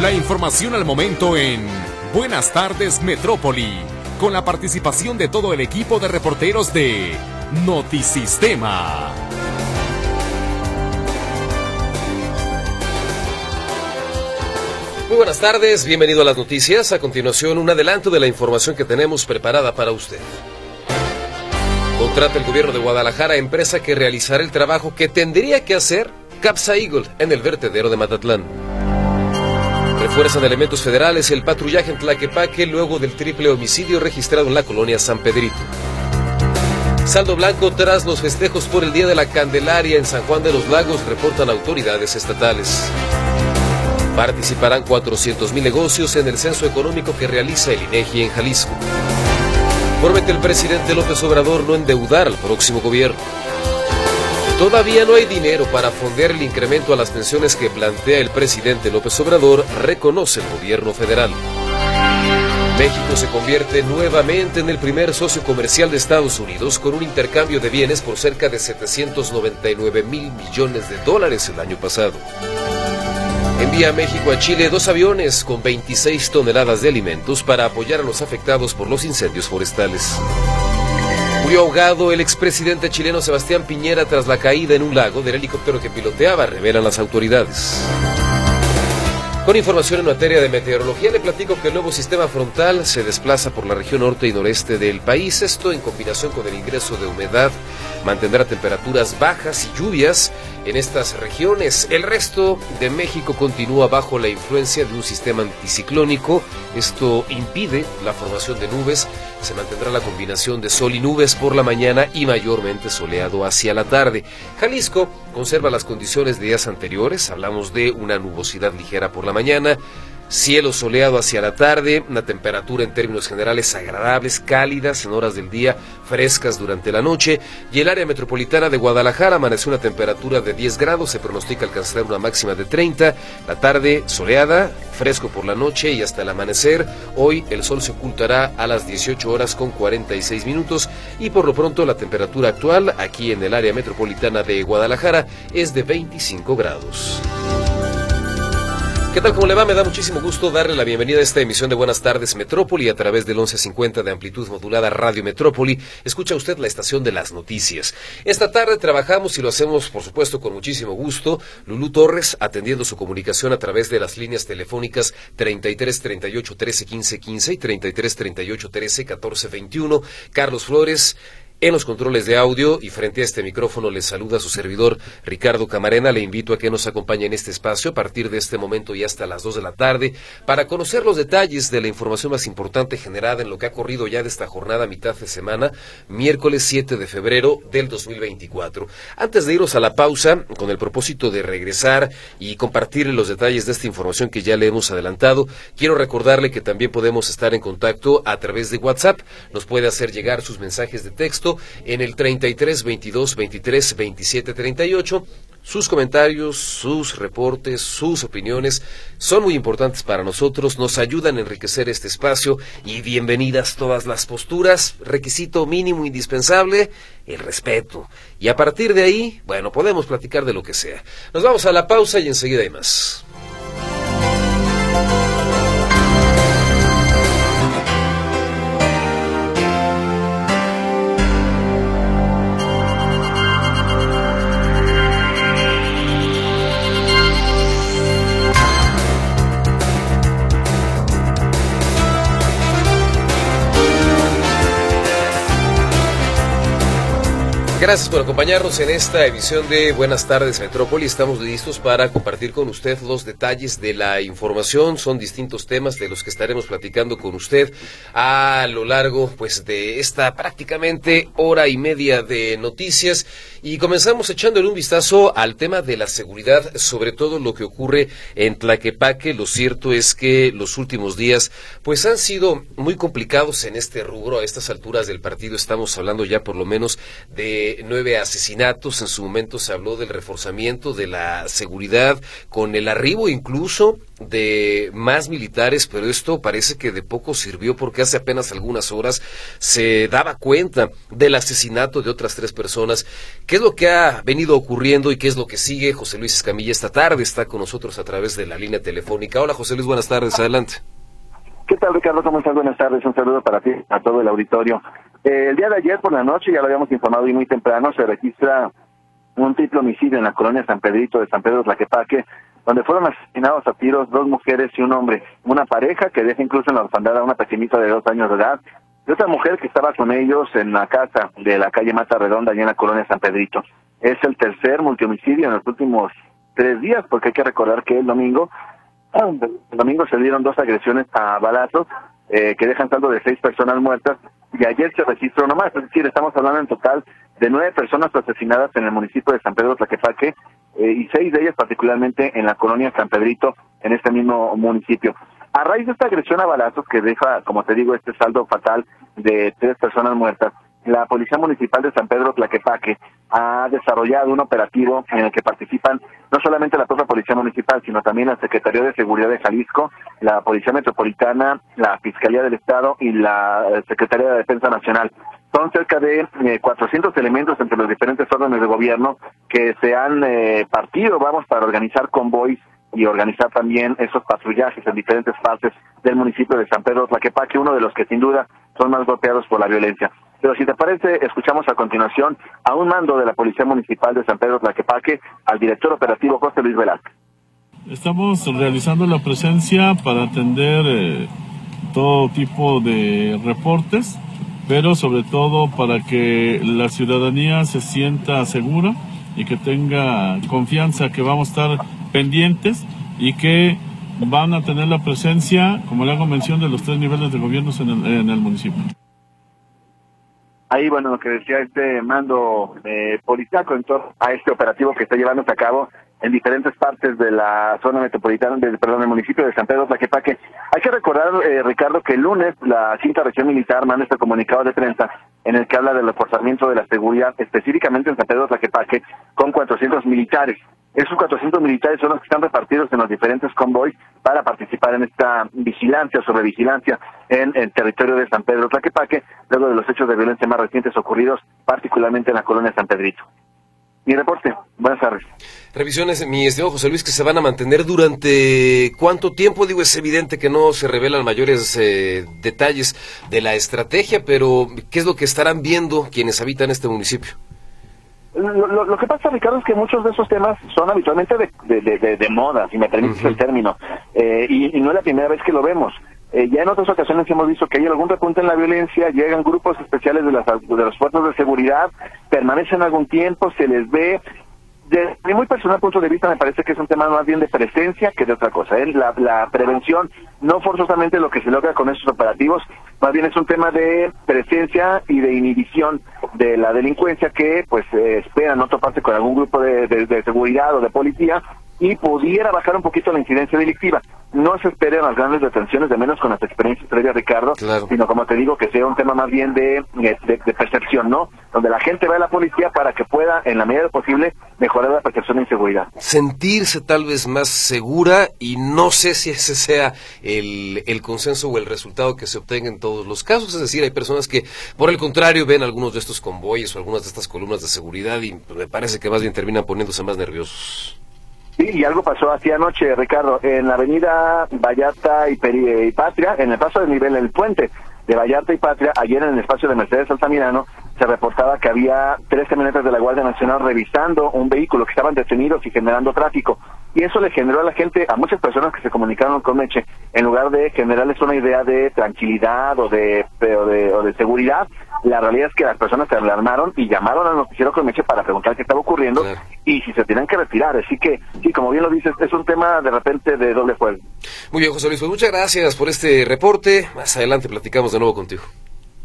La información al momento en Buenas tardes Metrópoli, con la participación de todo el equipo de reporteros de Notisistema. Muy buenas tardes, bienvenido a las noticias. A continuación, un adelanto de la información que tenemos preparada para usted. Contrata el gobierno de Guadalajara empresa que realizará el trabajo que tendría que hacer Capsa Eagle en el vertedero de Matatlán. Refuerzan elementos federales el patrullaje en Tlaquepaque luego del triple homicidio registrado en la colonia San Pedrito. Saldo blanco tras los festejos por el Día de la Candelaria en San Juan de los Lagos, reportan autoridades estatales. Participarán 400.000 negocios en el censo económico que realiza el INEGI en Jalisco. Promete el presidente López Obrador no endeudar al próximo gobierno. Todavía no hay dinero para fondear el incremento a las pensiones que plantea el presidente López Obrador, reconoce el gobierno federal. México se convierte nuevamente en el primer socio comercial de Estados Unidos con un intercambio de bienes por cerca de 799 mil millones de dólares el año pasado. Envía México a Chile dos aviones con 26 toneladas de alimentos para apoyar a los afectados por los incendios forestales. Murió ahogado el expresidente chileno Sebastián Piñera tras la caída en un lago del helicóptero que piloteaba, revelan las autoridades. Con información en materia de meteorología, le platico que el nuevo sistema frontal se desplaza por la región norte y noreste del país. Esto en combinación con el ingreso de humedad mantendrá temperaturas bajas y lluvias en estas regiones. El resto de México continúa bajo la influencia de un sistema anticiclónico. Esto impide la formación de nubes. Se mantendrá la combinación de sol y nubes por la mañana y mayormente soleado hacia la tarde. Jalisco conserva las condiciones de días anteriores. Hablamos de una nubosidad ligera por la mañana Cielo soleado hacia la tarde, una temperatura en términos generales agradables, cálidas en horas del día, frescas durante la noche. Y el área metropolitana de Guadalajara amaneció una temperatura de 10 grados, se pronostica alcanzar una máxima de 30. La tarde soleada, fresco por la noche y hasta el amanecer. Hoy el sol se ocultará a las 18 horas con 46 minutos y por lo pronto la temperatura actual aquí en el área metropolitana de Guadalajara es de 25 grados. ¿Qué tal? ¿Cómo le va? Me da muchísimo gusto darle la bienvenida a esta emisión de Buenas tardes Metrópoli a través del 1150 de amplitud modulada Radio Metrópoli. Escucha usted la estación de las noticias. Esta tarde trabajamos y lo hacemos, por supuesto, con muchísimo gusto. Lulú Torres atendiendo su comunicación a través de las líneas telefónicas 33 38 13 15 15 y 33 38 13 14 21. Carlos Flores en los controles de audio y frente a este micrófono les saluda su servidor Ricardo Camarena. Le invito a que nos acompañe en este espacio a partir de este momento y hasta las 2 de la tarde para conocer los detalles de la información más importante generada en lo que ha corrido ya de esta jornada mitad de semana, miércoles 7 de febrero del 2024. Antes de irnos a la pausa, con el propósito de regresar y compartir los detalles de esta información que ya le hemos adelantado, quiero recordarle que también podemos estar en contacto a través de WhatsApp. Nos puede hacer llegar sus mensajes de texto en el 33 22 23 27 38. Sus comentarios, sus reportes, sus opiniones son muy importantes para nosotros, nos ayudan a enriquecer este espacio y bienvenidas todas las posturas. Requisito mínimo indispensable, el respeto. Y a partir de ahí, bueno, podemos platicar de lo que sea. Nos vamos a la pausa y enseguida hay más. Gracias por acompañarnos en esta emisión de Buenas tardes Metrópoli. Estamos listos para compartir con usted los detalles de la información. Son distintos temas de los que estaremos platicando con usted a lo largo pues de esta prácticamente hora y media de noticias y comenzamos echándole un vistazo al tema de la seguridad, sobre todo lo que ocurre en Tlaquepaque. Lo cierto es que los últimos días pues han sido muy complicados en este rubro. A estas alturas del partido estamos hablando ya por lo menos de nueve asesinatos. En su momento se habló del reforzamiento de la seguridad con el arribo incluso de más militares, pero esto parece que de poco sirvió porque hace apenas algunas horas se daba cuenta del asesinato de otras tres personas. ¿Qué es lo que ha venido ocurriendo y qué es lo que sigue? José Luis Escamilla esta tarde está con nosotros a través de la línea telefónica. Hola José Luis, buenas tardes, adelante. ¿Qué tal Ricardo? ¿Cómo estás? Buenas tardes, un saludo para ti, a todo el auditorio. Eh, el día de ayer por la noche, ya lo habíamos informado y muy temprano, se registra un triple homicidio en la colonia San Pedrito de San Pedro Tlaquepaque, donde fueron asesinados a tiros dos mujeres y un hombre. Una pareja que deja incluso en la orfandad a una pequeñita de dos años de edad y otra mujer que estaba con ellos en la casa de la calle Mata Redonda, allá en la colonia San Pedrito. Es el tercer multihomicidio en los últimos tres días, porque hay que recordar que el domingo, el domingo se dieron dos agresiones a balazos eh, que dejan saldo de seis personas muertas y ayer se registró nomás, es decir, estamos hablando en total de nueve personas asesinadas en el municipio de San Pedro Tlaquepaque eh, y seis de ellas particularmente en la colonia San Pedrito, en este mismo municipio. A raíz de esta agresión a balazos que deja, como te digo, este saldo fatal de tres personas muertas, la Policía Municipal de San Pedro Tlaquepaque ha desarrollado un operativo en el que participan no solamente la propia Policía Municipal, sino también la Secretaría de Seguridad de Jalisco, la Policía Metropolitana, la Fiscalía del Estado y la Secretaría de Defensa Nacional. Son cerca de 400 eh, elementos entre los diferentes órdenes de gobierno que se han eh, partido, vamos, para organizar convoys y organizar también esos patrullajes en diferentes partes del municipio de San Pedro Tlaquepaque, uno de los que sin duda son más golpeados por la violencia. Pero si te parece, escuchamos a continuación a un mando de la Policía Municipal de San Pedro Tlaquepaque, al director operativo José Luis Velázquez. Estamos realizando la presencia para atender eh, todo tipo de reportes, pero sobre todo para que la ciudadanía se sienta segura y que tenga confianza que vamos a estar pendientes y que van a tener la presencia, como le hago mención, de los tres niveles de gobiernos en el, en el municipio. Ahí, bueno, lo que decía este mando eh, policiaco en torno a este operativo que está llevándose a cabo en diferentes partes de la zona metropolitana, del, perdón, del municipio de San Pedro Tlaquepaque. Hay que recordar, eh, Ricardo, que el lunes la quinta región militar manda este comunicado de prensa en el que habla del reforzamiento de la seguridad, específicamente en San Pedro Tlaquepaque, con 400 militares. Esos 400 militares son los que están repartidos en los diferentes convoys para participar en esta vigilancia, sobre vigilancia en el territorio de San Pedro Tlaquepaque, luego de los hechos de violencia más recientes ocurridos, particularmente en la colonia San Pedrito. Mi reporte. Buenas tardes. Revisiones, mi estimado José Luis, que se van a mantener durante cuánto tiempo. Digo, es evidente que no se revelan mayores eh, detalles de la estrategia, pero ¿qué es lo que estarán viendo quienes habitan este municipio? Lo, que pasa, Ricardo, es que muchos de esos temas son habitualmente de, moda, si me permites el término, eh, y, no es la primera vez que lo vemos. Eh, ya en otras ocasiones hemos visto que hay algún repunte en la violencia, llegan grupos especiales de, las, de los fuerzas de seguridad, permanecen algún tiempo, se les ve. De mi muy personal punto de vista, me parece que es un tema más bien de presencia que de otra cosa. ¿eh? La, la prevención, no forzosamente lo que se logra con estos operativos, más bien es un tema de presencia y de inhibición de la delincuencia que pues eh, espera no toparse con algún grupo de seguridad o de policía y pudiera bajar un poquito la incidencia delictiva. No se esperen las grandes detenciones, de menos con las experiencias previas, Ricardo, sino como te digo, que sea un tema más bien de, de, percepción, ¿no? Donde la gente ve a la policía para que pueda, en la medida de posible, mejorar la percepción de inseguridad. Sentirse tal vez más segura y no sé si ese sea el, el consenso o el resultado que se obtenga en todos los casos. Es decir, hay personas que, por el contrario, ven algunos de estos convoyes o algunas de estas columnas de seguridad y me parece que más bien terminan poniéndose más nerviosos. Sí, y algo pasó así anoche, Ricardo, en la avenida Vallarta y, y Patria, en el paso de nivel, en el puente de Vallarta y Patria, ayer en el espacio de Mercedes Altamirano, se reportaba que había tres camionetas de la Guardia Nacional revisando un vehículo que estaban detenidos y generando tráfico. Y eso le generó a la gente, a muchas personas que se comunicaron con Meche, en lugar de generarles una idea de tranquilidad o de, o de, o de seguridad, la realidad es que las personas se alarmaron y llamaron al noticiero Meche para preguntar qué estaba ocurriendo y si se tienen que retirar. Así que, sí, como bien lo dices, es un tema de repente de doble fuego. Muy bien, José Luis, pues muchas gracias por este reporte. Más adelante platicamos de nuevo contigo.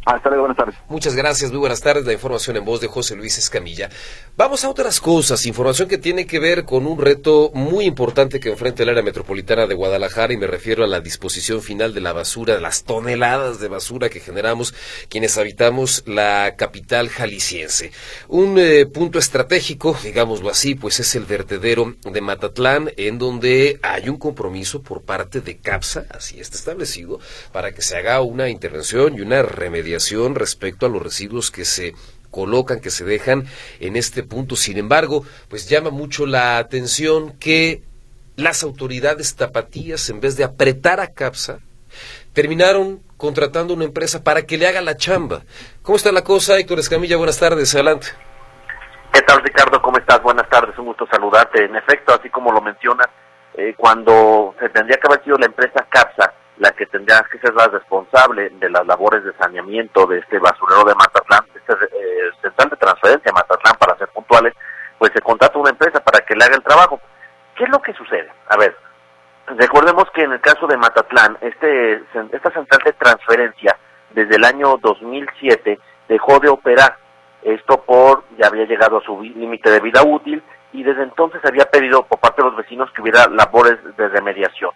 Hasta luego, buenas tardes. Muchas gracias, muy buenas tardes. La información en voz de José Luis Escamilla. Vamos a otras cosas, información que tiene que ver con un reto muy importante que enfrenta el área metropolitana de Guadalajara y me refiero a la disposición final de la basura, de las toneladas de basura que generamos quienes habitamos la capital jalisciense. Un eh, punto estratégico, digámoslo así, pues es el vertedero de Matatlán, en donde hay un compromiso por parte de CAPSA, así está establecido, para que se haga una intervención y una remediación respecto a los residuos que se colocan, que se dejan en este punto. Sin embargo, pues llama mucho la atención que las autoridades tapatías, en vez de apretar a CAPSA, terminaron contratando una empresa para que le haga la chamba. ¿Cómo está la cosa, Héctor Escamilla? Buenas tardes, adelante. ¿Qué tal, Ricardo? ¿Cómo estás? Buenas tardes, un gusto saludarte. En efecto, así como lo mencionas, eh, cuando se tendría que haber sido la empresa CAPSA la que tendría que ser la responsable de las labores de saneamiento de este basurero de Matatlán, este eh, central de transferencia de Matatlán, para ser puntuales, pues se contrata una empresa para que le haga el trabajo. ¿Qué es lo que sucede? A ver, recordemos que en el caso de Matatlán, este, esta central de transferencia desde el año 2007 dejó de operar. Esto por, ya había llegado a su límite de vida útil y desde entonces había pedido por parte de los vecinos que hubiera labores de remediación.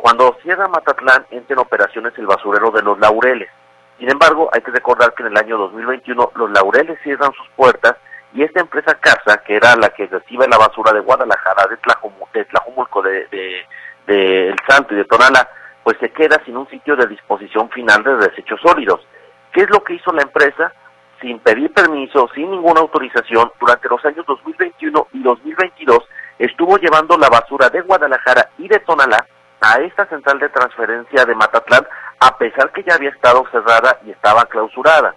Cuando cierra Matatlán, entra en operaciones el basurero de los Laureles. Sin embargo, hay que recordar que en el año 2021 los Laureles cierran sus puertas y esta empresa Casa, que era la que recibe la basura de Guadalajara, de, Tlajumulco, de, de, El Santo y de Tonala, pues se queda sin un sitio de disposición final de desechos sólidos. ¿Qué es lo que hizo la empresa? Sin pedir permiso, sin ninguna autorización, durante los años 2021 y 2022 estuvo llevando la basura de Guadalajara y de Tonalá a esta central de transferencia de Matatlán, a pesar que ya había estado cerrada y estaba clausurada.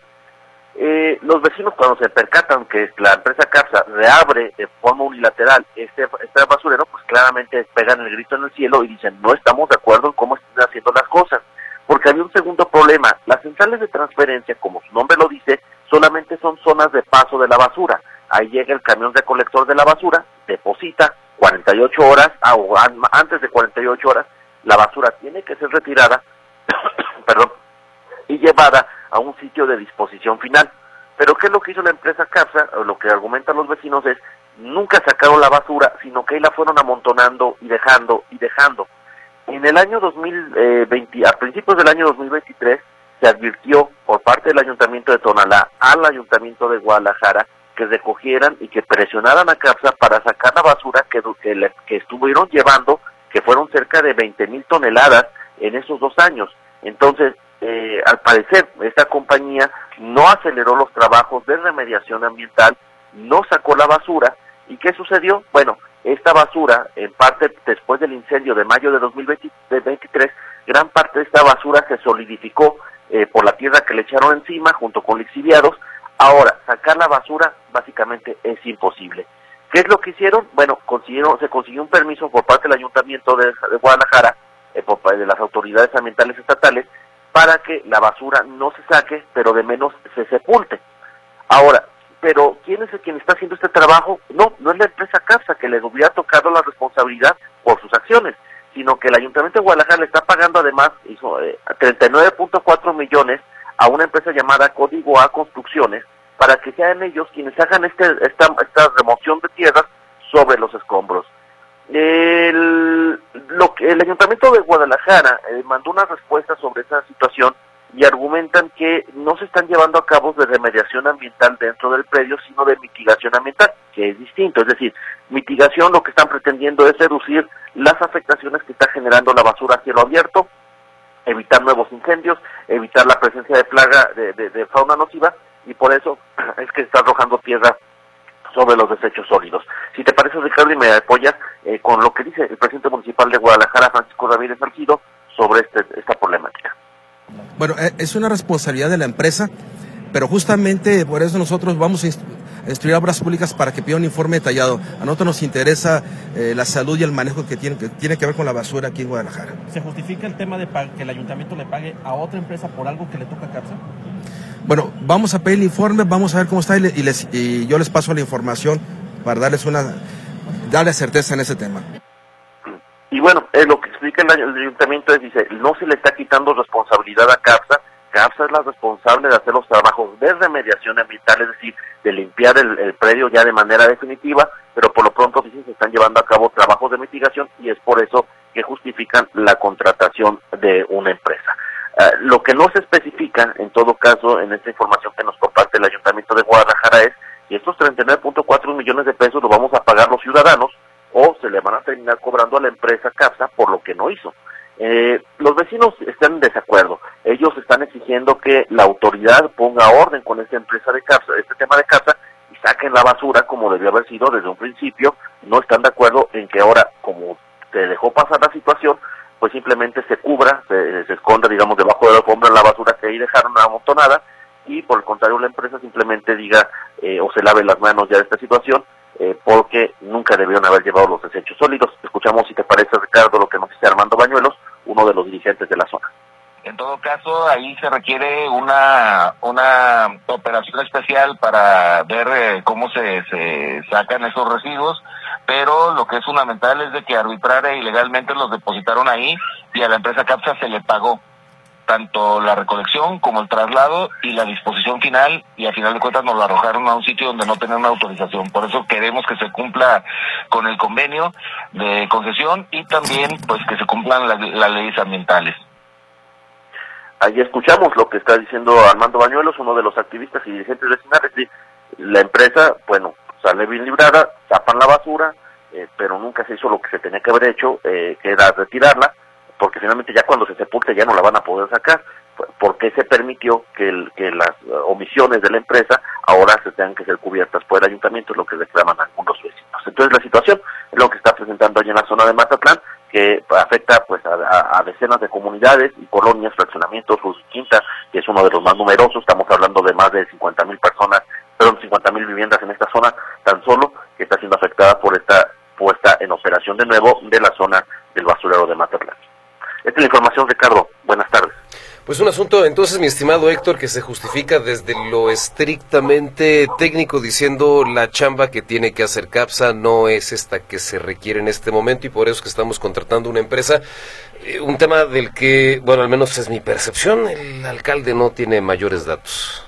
Eh, los vecinos cuando se percatan que la empresa CAPSA reabre de forma unilateral este, este basurero, pues claramente pegan el grito en el cielo y dicen no estamos de acuerdo en cómo están haciendo las cosas. Porque había un segundo problema, las centrales de transferencia, como su nombre lo dice, solamente son zonas de paso de la basura. Ahí llega el camión recolector de la basura, deposita, 48 horas, ah, o antes de 48 horas, la basura tiene que ser retirada, perdón, y llevada a un sitio de disposición final. Pero ¿qué es lo que hizo la empresa CAPSA? Lo que argumentan los vecinos es, nunca sacaron la basura, sino que ahí la fueron amontonando y dejando y dejando. En el año 2020, eh, a principios del año 2023, se advirtió por parte del Ayuntamiento de Tonalá al Ayuntamiento de Guadalajara que recogieran y que presionaran a CAPSA para sacar la basura que, que, estuvieron llevando, que fueron cerca de 20 mil toneladas en esos dos años. Entonces, eh, al parecer, esta compañía no aceleró los trabajos de remediación ambiental, no sacó la basura. ¿Y qué sucedió? Bueno, esta basura, en parte después del incendio de mayo de 2023, gran parte de esta basura se solidificó eh, por la tierra que le echaron encima junto con lixiviados Ahora, sacar la basura básicamente es imposible. ¿Qué es lo que hicieron? Bueno, consiguieron, se consiguió un permiso por parte del Ayuntamiento de, Guadalajara, eh, por de las autoridades ambientales estatales, para que la basura no se saque, pero de menos se sepulte. Ahora, pero ¿quién es el quien está haciendo este trabajo? No, no es la empresa CAPSA que le hubiera tocado la responsabilidad por sus acciones, sino que el Ayuntamiento de Guadalajara le está pagando además hizo, eh, 39.4 millones a una empresa llamada Código A Construcciones para que sean ellos quienes hagan este, esta, esta remoción de tierras sobre los escombros. El, lo el Ayuntamiento de Guadalajara eh, mandó una respuesta sobre esa situación y argumentan que no se están llevando a cabo de remediación ambiental dentro del predio, sino de mitigación ambiental, que es distinto. Es decir, mitigación lo que están pretendiendo es reducir las afectaciones que está generando la basura a cielo abierto, evitar nuevos incendios, evitar la presencia de plaga de, fauna nociva y por eso es que está arrojando tierra sobre los desechos sólidos. Si te parece, Ricardo, y me apoyas eh, con lo que dice el presidente municipal de Guadalajara, Francisco Ramírez Salcido, sobre este, esta problemática. Bueno, eh, es una responsabilidad de la empresa, pero justamente por eso nosotros vamos a instruir obras públicas para que pida un informe detallado. A nosotros nos interesa eh, la salud y el manejo que tiene, que tiene que ver con la basura aquí en Guadalajara. ¿Se justifica el tema de que el ayuntamiento le pague a otra empresa por algo que le toca a CAPSA? Bueno, vamos a pedir el informe, vamos a ver cómo está y, les, y yo les paso la información para darles una, darle certeza en ese tema. Y bueno, lo que explica el, ayuntamiento es, dice, no se le está quitando responsabilidad a CAPSA, CAPSA es la responsable de hacer los trabajos de remediación ambiental, es decir, de limpiar el, predio ya de manera definitiva, pero por lo pronto sí se están llevando a cabo trabajos de mitigación y es por eso que justifican la contratación de una empresa. Eh, lo que no se especifica, en todo caso, en esta información que nos comparte el Ayuntamiento de Guadalajara es si estos 39.4 millones de pesos los vamos a pagar los ciudadanos o se le van a terminar cobrando a la empresa CAPSA por lo que no hizo. Eh, los vecinos están en desacuerdo. Ellos están exigiendo que la autoridad ponga orden con esta empresa de CAPSA, este tema de CAPSA, y saquen la basura como debió haber sido desde un principio. No están de acuerdo en que ahora, como se dejó pasar la situación, pues simplemente se cubra, se, se esconda, digamos, debajo de la alfombra la basura que ahí dejaron amontonada, y por el contrario la empresa simplemente diga eh, o se lave las manos ya de esta situación eh, porque nunca debieron haber llevado los desechos sólidos. Escuchamos, si te parece, Ricardo, lo que nos dice Armando Bañuelos, uno de los dirigentes de la zona. Caso, ahí se requiere una, una operación especial para ver eh, cómo se, se sacan esos residuos, pero lo que es fundamental es de que arbitraria ilegalmente los depositaron ahí y a la empresa CAPSA se le pagó tanto la recolección como el traslado y la disposición final y a final de cuentas nos lo arrojaron a un sitio donde no tenían una autorización. Por eso queremos que se cumpla con el convenio de concesión y también pues que se cumplan las, leyes ambientales. Ahí escuchamos lo que está diciendo Armando Bañuelos, uno de los activistas y dirigentes vecinales. La empresa, bueno, sale bien librada, tapan la basura, eh, pero nunca se hizo lo que se tenía que haber hecho, eh, que era retirarla porque finalmente ya cuando se sepulte ya no la van a poder sacar. ¿Por qué se permitió que, las uh, omisiones de la empresa ahora se tengan que ser cubiertas por el ayuntamiento? Es lo que reclaman algunos vecinos. Entonces la situación es lo que está presentando allí en la zona de Mazatlán, que afecta pues a, decenas de comunidades y colonias, fraccionamientos, Luz Quinta, que es uno de los más numerosos, estamos hablando de más de 50 mil personas, perdón, 50 mil viviendas en esta zona tan solo, que está siendo afectada por esta puesta en operación de nuevo de la zona del basurero de Mazatlán. Esta es la información, Ricardo. Buenas tardes. Pues un asunto, entonces, mi estimado Héctor, que se justifica desde lo estrictamente técnico, diciendo la chamba que tiene que hacer CAPSA no es esta que se requiere en este momento y por eso es que estamos contratando una empresa. Eh, un tema del que, bueno, al menos es mi percepción, el alcalde no tiene mayores datos.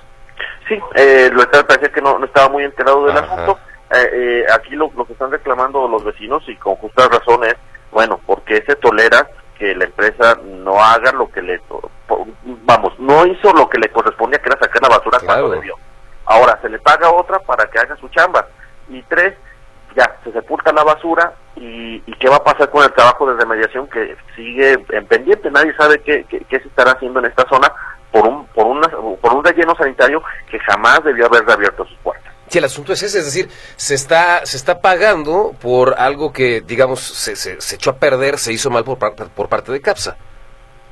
Sí, eh, lo está, parecía que no, estaba muy enterado del asunto. Eh, eh, aquí lo, lo que están reclamando los vecinos y con justa razón es, bueno, porque se tolera que la empresa no haga lo que le vamos no hizo lo que le correspondía que era sacar la basura cuando debió ahora se le paga otra para que haga su chamba. Y tres ya se sepulta la basura y, qué va a pasar con el trabajo de remediación que sigue en pendiente. Nadie sabe qué, qué, qué se estará haciendo en esta zona por un por una por un relleno sanitario que jamás debió haber reabierto sus puertas. Sí, el asunto es ese, es decir, se está, se está pagando por algo que, digamos, se, se, echó a perder, se hizo mal por, por parte de CAPSA.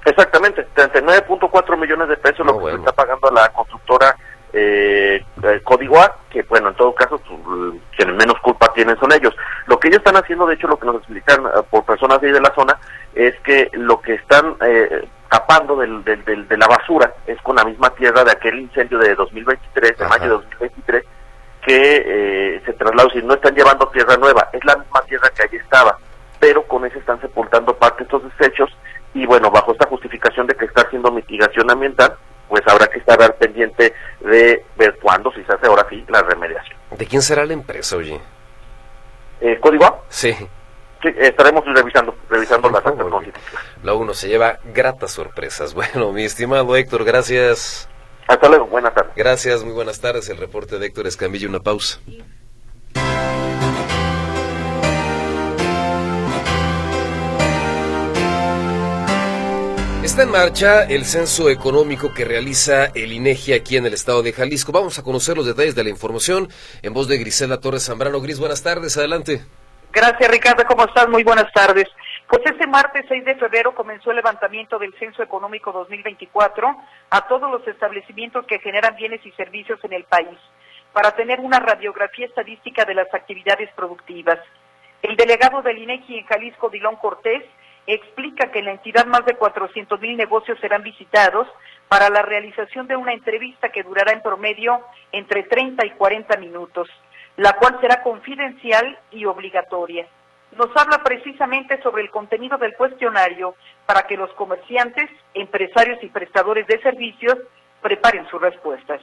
Exactamente, 39.4 millones de pesos lo que se está pagando a la constructora eh, Codigua, que bueno, en todo caso, pues, quienes menos culpa tienen son ellos. Lo que ellos están haciendo, de hecho, lo que nos explican eh, por personas de ahí de la zona, es que lo que están eh, tapando del, del, de la basura es con la misma tierra de aquel incendio de 2023, de mayo de 2023, que eh, se trasladó, si no están llevando tierra nueva, es la misma tierra que allí estaba, pero con eso están sepultando parte de estos desechos y bueno, bajo esta justificación de que está haciendo mitigación ambiental, pues habrá que estar al pendiente de ver cuándo, si se hace ahora sí, la remediación. ¿De quién será la empresa, oye? Eh, ¿Código? Sí. Sí, estaremos revisando, revisando las actas La uno se lleva gratas sorpresas. Bueno, mi estimado Héctor, gracias. Hasta luego, buenas tardes. Gracias, muy buenas tardes. El reporte de Héctor Escamilla, una pausa. Está en marcha el censo económico que realiza el INEGI aquí en el estado de Jalisco. Vamos a conocer los detalles de la información en voz de Grisela Torres Zambrano. Gris, buenas tardes, adelante. Gracias, Ricardo. ¿Cómo estás? Muy buenas tardes. Pues este martes 6 de febrero comenzó el levantamiento del Censo Económico 2024 a todos los establecimientos que generan bienes y servicios en el país, para tener una radiografía estadística de las actividades productivas. El delegado del INEGI en Jalisco, Dilón Cortés, explica que en la entidad más de 400 mil negocios serán visitados para la realización de una entrevista que durará en promedio entre 30 y 40 minutos, la cual será confidencial y obligatoria. nos habla precisamente sobre el contenido del cuestionario para que los comerciantes, empresarios y prestadores de servicios preparen sus respuestas.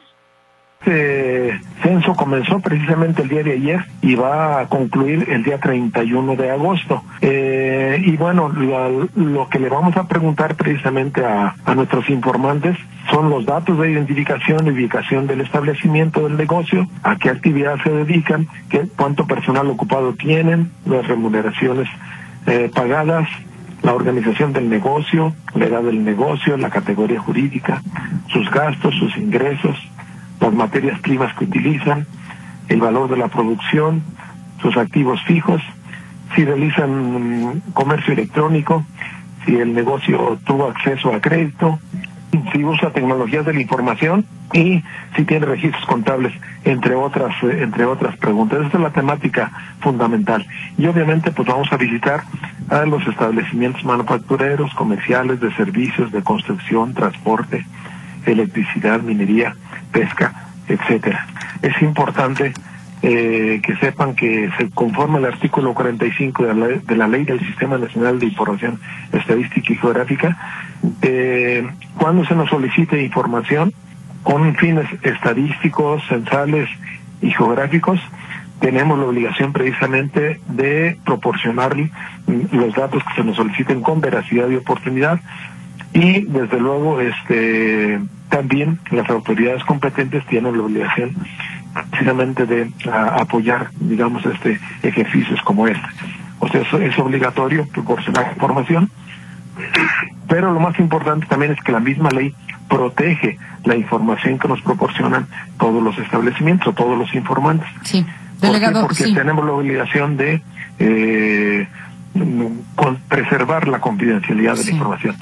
Este censo comenzó precisamente el día de ayer y va a concluir el día 31 de agosto. Eh, y bueno, lo que le vamos a preguntar precisamente a, nuestros informantes son los datos de identificación y ubicación del establecimiento del negocio, a qué actividad se dedican, qué, cuánto personal ocupado tienen, las remuneraciones eh, pagadas, la organización del negocio, la edad del negocio, la categoría jurídica, sus gastos, sus ingresos, las materias primas que utilizan, el valor de la producción, sus activos fijos, si realizan comercio electrónico, si el negocio tuvo acceso a crédito, si usa tecnologías de la información y si tiene registros contables, entre otras, entre otras preguntas. Esta es la temática fundamental. Y obviamente pues vamos a visitar a los establecimientos manufactureros, comerciales, de servicios, de construcción, transporte, electricidad, minería, pesca, etcétera. Es importante eh, que sepan que se conforma el artículo 45 de la, de la Ley del Sistema Nacional de Información Estadística y Geográfica, eh, cuando se nos solicite información con fines estadísticos, censales y geográficos, tenemos la obligación precisamente de proporcionar los datos que se nos soliciten con veracidad y oportunidad y desde luego este también las autoridades competentes tienen la obligación precisamente de apoyar digamos este ejercicios como este o sea es, obligatorio proporcionar información pero lo más importante también es que la misma ley protege la información que nos proporcionan todos los establecimientos, todos los informantes. Sí, delegado, Porque tenemos la obligación de eh, preservar la confidencialidad de la información.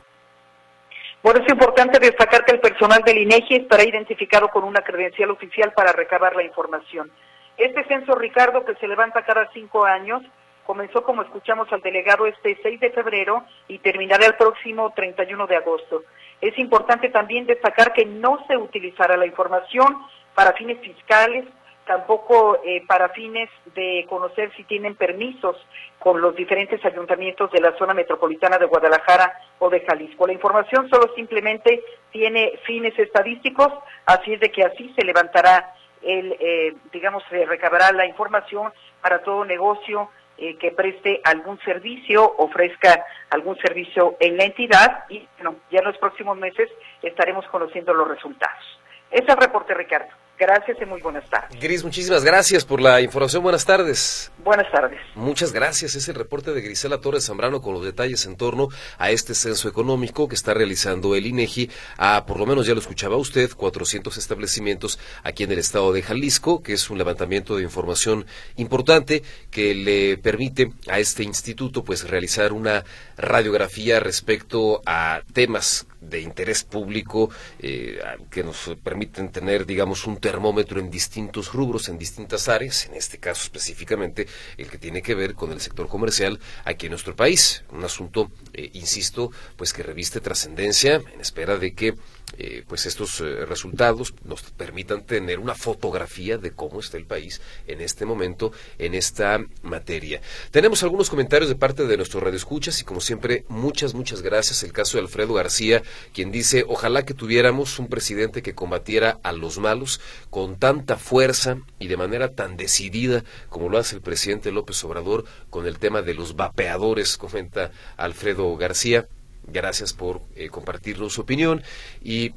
Bueno, es importante destacar que el personal del INEGI estará identificado con una credencial oficial para recabar la información. Este censo, Ricardo, que se levanta cada cinco años, comenzó, como escuchamos al delegado, este 6 de febrero y terminará el próximo 31 de agosto. Es importante también destacar que no se utilizará la información para fines fiscales, tampoco eh, para fines de conocer si tienen permisos con los diferentes ayuntamientos de la zona metropolitana de Guadalajara o de Jalisco. La información solo simplemente tiene fines estadísticos, así es de que así se levantará el, eh, digamos, se recabará la información para todo negocio eh, que preste algún servicio, ofrezca algún servicio en la entidad y bueno, ya en los próximos meses estaremos conociendo los resultados. Es el reporte, Ricardo. Gracias y muy buenas tardes. Gris, muchísimas gracias por la información. Buenas tardes. Buenas tardes. Muchas gracias. Es el reporte de Grisela Torres Zambrano con los detalles en torno a este censo económico que está realizando el INEGI a, por lo menos ya lo escuchaba usted, 400 establecimientos aquí en el estado de Jalisco, que es un levantamiento de información importante que le permite a este instituto pues realizar una radiografía respecto a temas de interés público eh, que nos permiten tener, digamos, un termómetro en distintos rubros, en distintas áreas, en este caso específicamente el que tiene que ver con el sector comercial aquí en nuestro país. Un asunto, eh, insisto, pues que reviste trascendencia en espera de que eh, pues estos eh, resultados nos permitan tener una fotografía de cómo está el país en este momento en esta materia. Tenemos algunos comentarios de parte de nuestros radioescuchas y como siempre muchas muchas gracias. El caso de Alfredo García, quien dice, "Ojalá que tuviéramos un presidente que combatiera a los malos con tanta fuerza y de manera tan decidida como lo hace el presidente López Obrador con el tema de los vapeadores", comenta Alfredo García. Gracias por eh, compartirnos su opinión y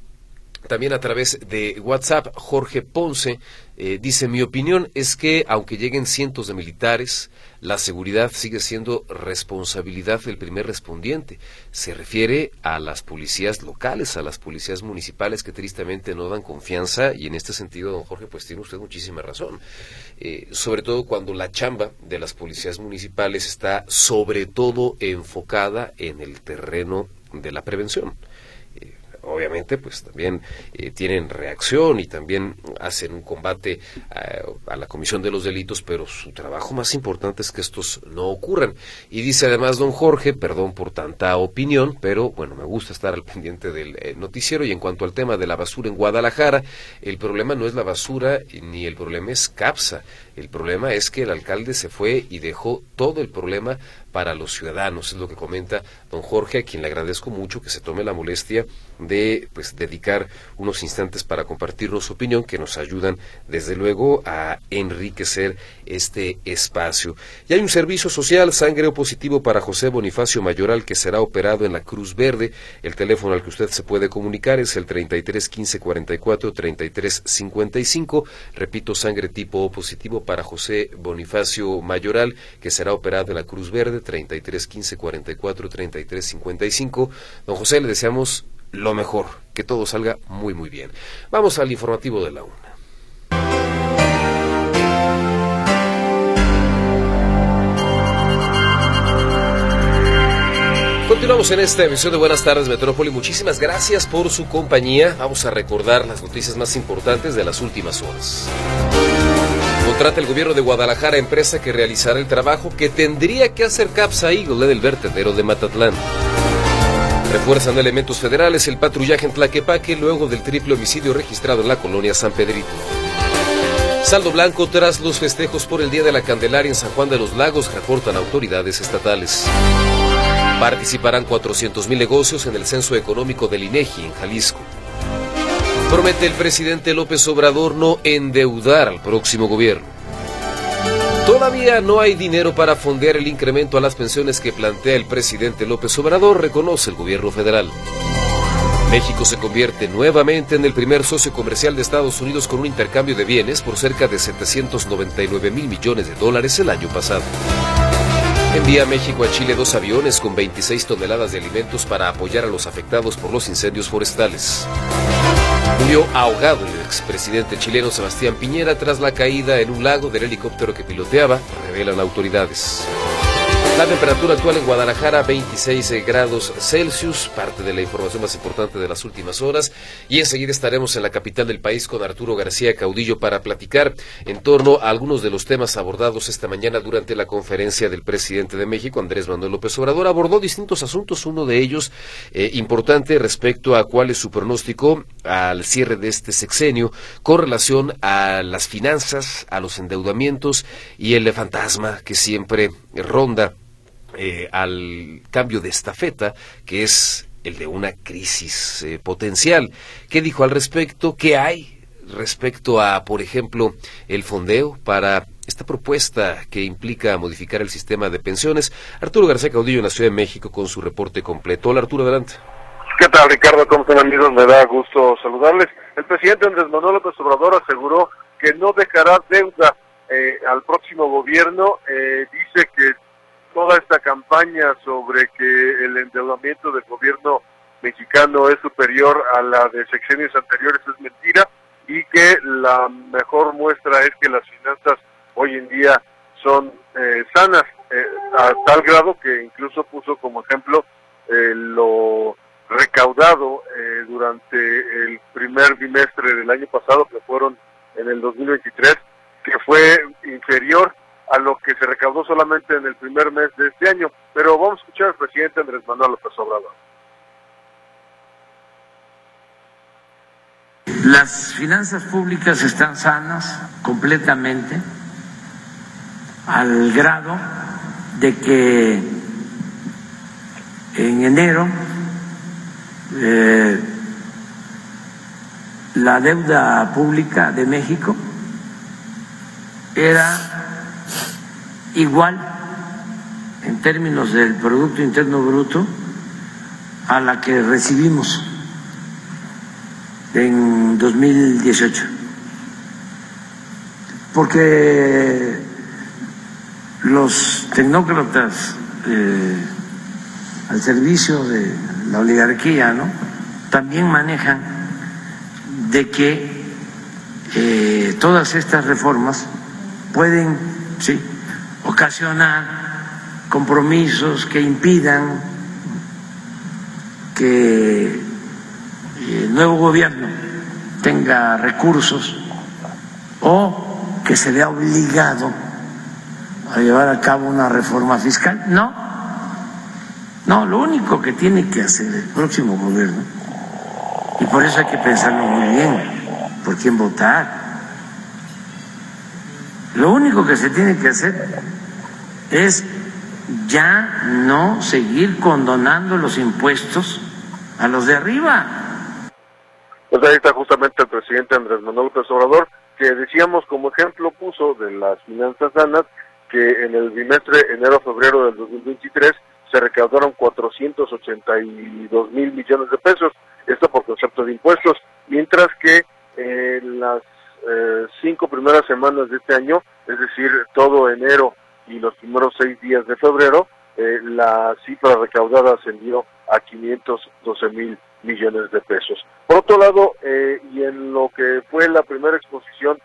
también a través de WhatsApp, Jorge Ponce eh, dice, mi opinión es que aunque lleguen cientos de militares, la seguridad sigue siendo responsabilidad del primer respondiente. Se refiere a las policías locales, a las policías municipales que tristemente no dan confianza y en este sentido, don Jorge, pues tiene usted muchísima razón. Eh, sobre todo cuando la chamba de las policías municipales está sobre todo enfocada en el terreno de la prevención obviamente pues también eh, tienen reacción y también hacen un combate eh, a, la comisión de los delitos, pero su trabajo más importante es que estos no ocurran. Y dice además don Jorge, perdón por tanta opinión, pero bueno, me gusta estar al pendiente del eh, noticiero y en cuanto al tema de la basura en Guadalajara, el problema no es la basura ni el problema es CAPSA. El problema es que el alcalde se fue y dejó todo el problema para los ciudadanos, es lo que comenta don Jorge, a quien le agradezco mucho que se tome la molestia de pues dedicar unos instantes para compartirnos su opinión, que nos ayudan desde luego a enriquecer este espacio. Y hay un servicio social, sangre positivo para José Bonifacio Mayoral, que será operado en la Cruz Verde. El teléfono al que usted se puede comunicar es el 33 15 44 33 55. Repito, sangre tipo positivo para José Bonifacio Mayoral, que será operado en la Cruz Verde, 33 15 44 33 55. Don José, le deseamos lo mejor, que todo salga muy muy bien. Vamos al informativo de la una. Continuamos en esta emisión de Buenas tardes Metrópoli. Muchísimas gracias por su compañía. Vamos a recordar las noticias más importantes de las últimas horas. Contrata el gobierno de Guadalajara empresa que realizará el trabajo que tendría que hacer Capsa Eagle del vertedero de Matatlán. Refuerzan elementos federales el patrullaje en Tlaquepaque luego del triple homicidio registrado en la colonia San Pedrito. Saldo blanco tras los festejos por el Día de la Candelaria en San Juan de los Lagos, reportan autoridades estatales. Participarán 400.000 negocios en el censo económico del INEGI en Jalisco. Promete el presidente López Obrador no endeudar al próximo gobierno. Todavía no hay dinero para fondear el incremento a las pensiones que plantea el presidente López Obrador, reconoce el gobierno federal. México se convierte nuevamente en el primer socio comercial de Estados Unidos con un intercambio de bienes por cerca de 799 mil millones de dólares el año pasado. Envía México a Chile dos aviones con 26 toneladas de alimentos para apoyar a los afectados por los incendios forestales. Murió ahogado el expresidente chileno Sebastián Piñera tras la caída en un lago del helicóptero que piloteaba, revelan autoridades. La temperatura actual en Guadalajara 26 grados Celsius, parte de la información más importante de las últimas horas. Y enseguida estaremos en la capital del país con Arturo García Caudillo para platicar en torno a algunos de los temas abordados esta mañana durante la conferencia del presidente de México, Andrés Manuel López Obrador. Abordó distintos asuntos, uno de ellos eh, importante respecto a cuál es su pronóstico al cierre de este sexenio con relación a las finanzas, a los endeudamientos y el fantasma que siempre ronda eh, al cambio de estafeta, que es el de una crisis eh, potencial. ¿Qué dijo al respecto? ¿Qué hay respecto a, por ejemplo, el fondeo para esta propuesta que implica modificar el sistema de pensiones? Arturo García Caudillo en la Ciudad de México con su reporte completo. Hola Arturo, adelante. ¿Qué tal Ricardo? ¿Cómo están amigos? Me da gusto saludarles. El presidente Andrés Manuel López Obrador aseguró que no dejará deuda eh, al próximo gobierno. dice que toda esta campaña sobre que el endeudamiento del gobierno mexicano es superior a la de sexenios anteriores es mentira y que la mejor muestra es que las finanzas hoy en día son eh, sanas eh, a tal grado que incluso puso como ejemplo eh, lo recaudado durante el primer bimestre del año pasado que fueron en el 2023 que fue inferior a lo que se recaudó solamente en el primer mes de este año. Pero vamos a escuchar al presidente Andrés Manuel López Obrador. Las finanzas públicas están sanas completamente al grado de que en enero eh, la deuda pública de México era igual en términos del Producto Interno Bruto a la que recibimos en 2018. Porque los tecnócratas eh, al servicio de la oligarquía ¿no? también manejan de que eh, todas estas reformas pueden, sí, ocasionar compromisos que impidan que el nuevo gobierno tenga recursos o que se vea obligado a llevar a cabo una reforma fiscal. No, no, lo único que tiene que hacer el próximo gobierno, y por eso hay que pensarlo muy bien, por quién votar, Lo único que se tiene que hacer es ya no seguir condonando los impuestos a los de arriba. Pues ahí está justamente el presidente Andrés Manuel López Obrador, que decíamos como ejemplo puso de las finanzas sanas que en el bimestre enero-febrero del 2023 se recaudaron 482 mil millones de pesos, esto por concepto de impuestos, mientras que en las eh, cinco primeras semanas de este año, es decir, todo enero y los primeros seis días de febrero, eh, la cifra recaudada ascendió a 512 mil millones de pesos. Por otro lado, eh, y en lo que fue la primera exposición,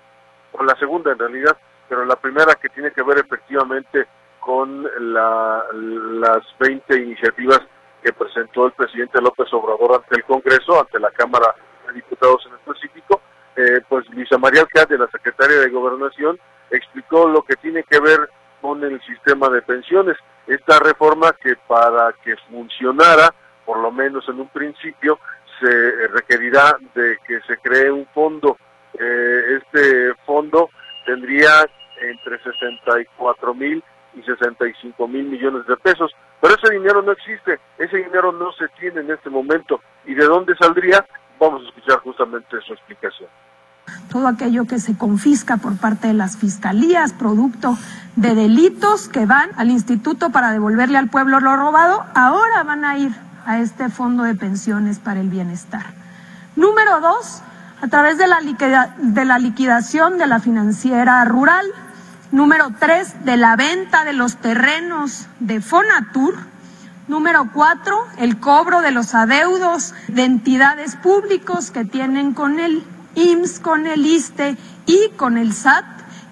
o la segunda en realidad, pero la primera que tiene que ver efectivamente con las 20 iniciativas que presentó el presidente López Obrador ante el Congreso, ante la Cámara de Diputados en específico, eh, pues Luisa María Alcalde, la secretaria de Gobernación, explicó lo que tiene que ver con el sistema de pensiones. Esta reforma que para que funcionara, por lo menos en un principio, se requerirá de que se cree un fondo. Eh, este fondo tendría entre 64 mil y 65 mil millones de pesos. Pero ese dinero no existe, ese dinero no se tiene en este momento. ¿Y de dónde saldría? Vamos a escuchar justamente su explicación. Todo aquello que se confisca por parte de las fiscalías, producto de delitos que van al instituto para devolverle al pueblo lo robado, ahora van a ir a este fondo de pensiones para el bienestar. Número dos, a través de la, de la liquidación de la financiera rural, Número tres, de la venta de los terrenos de Fonatur. Número cuatro, el cobro de los adeudos de entidades públicos que tienen con el IMSS, con el ISTE y con el SAT.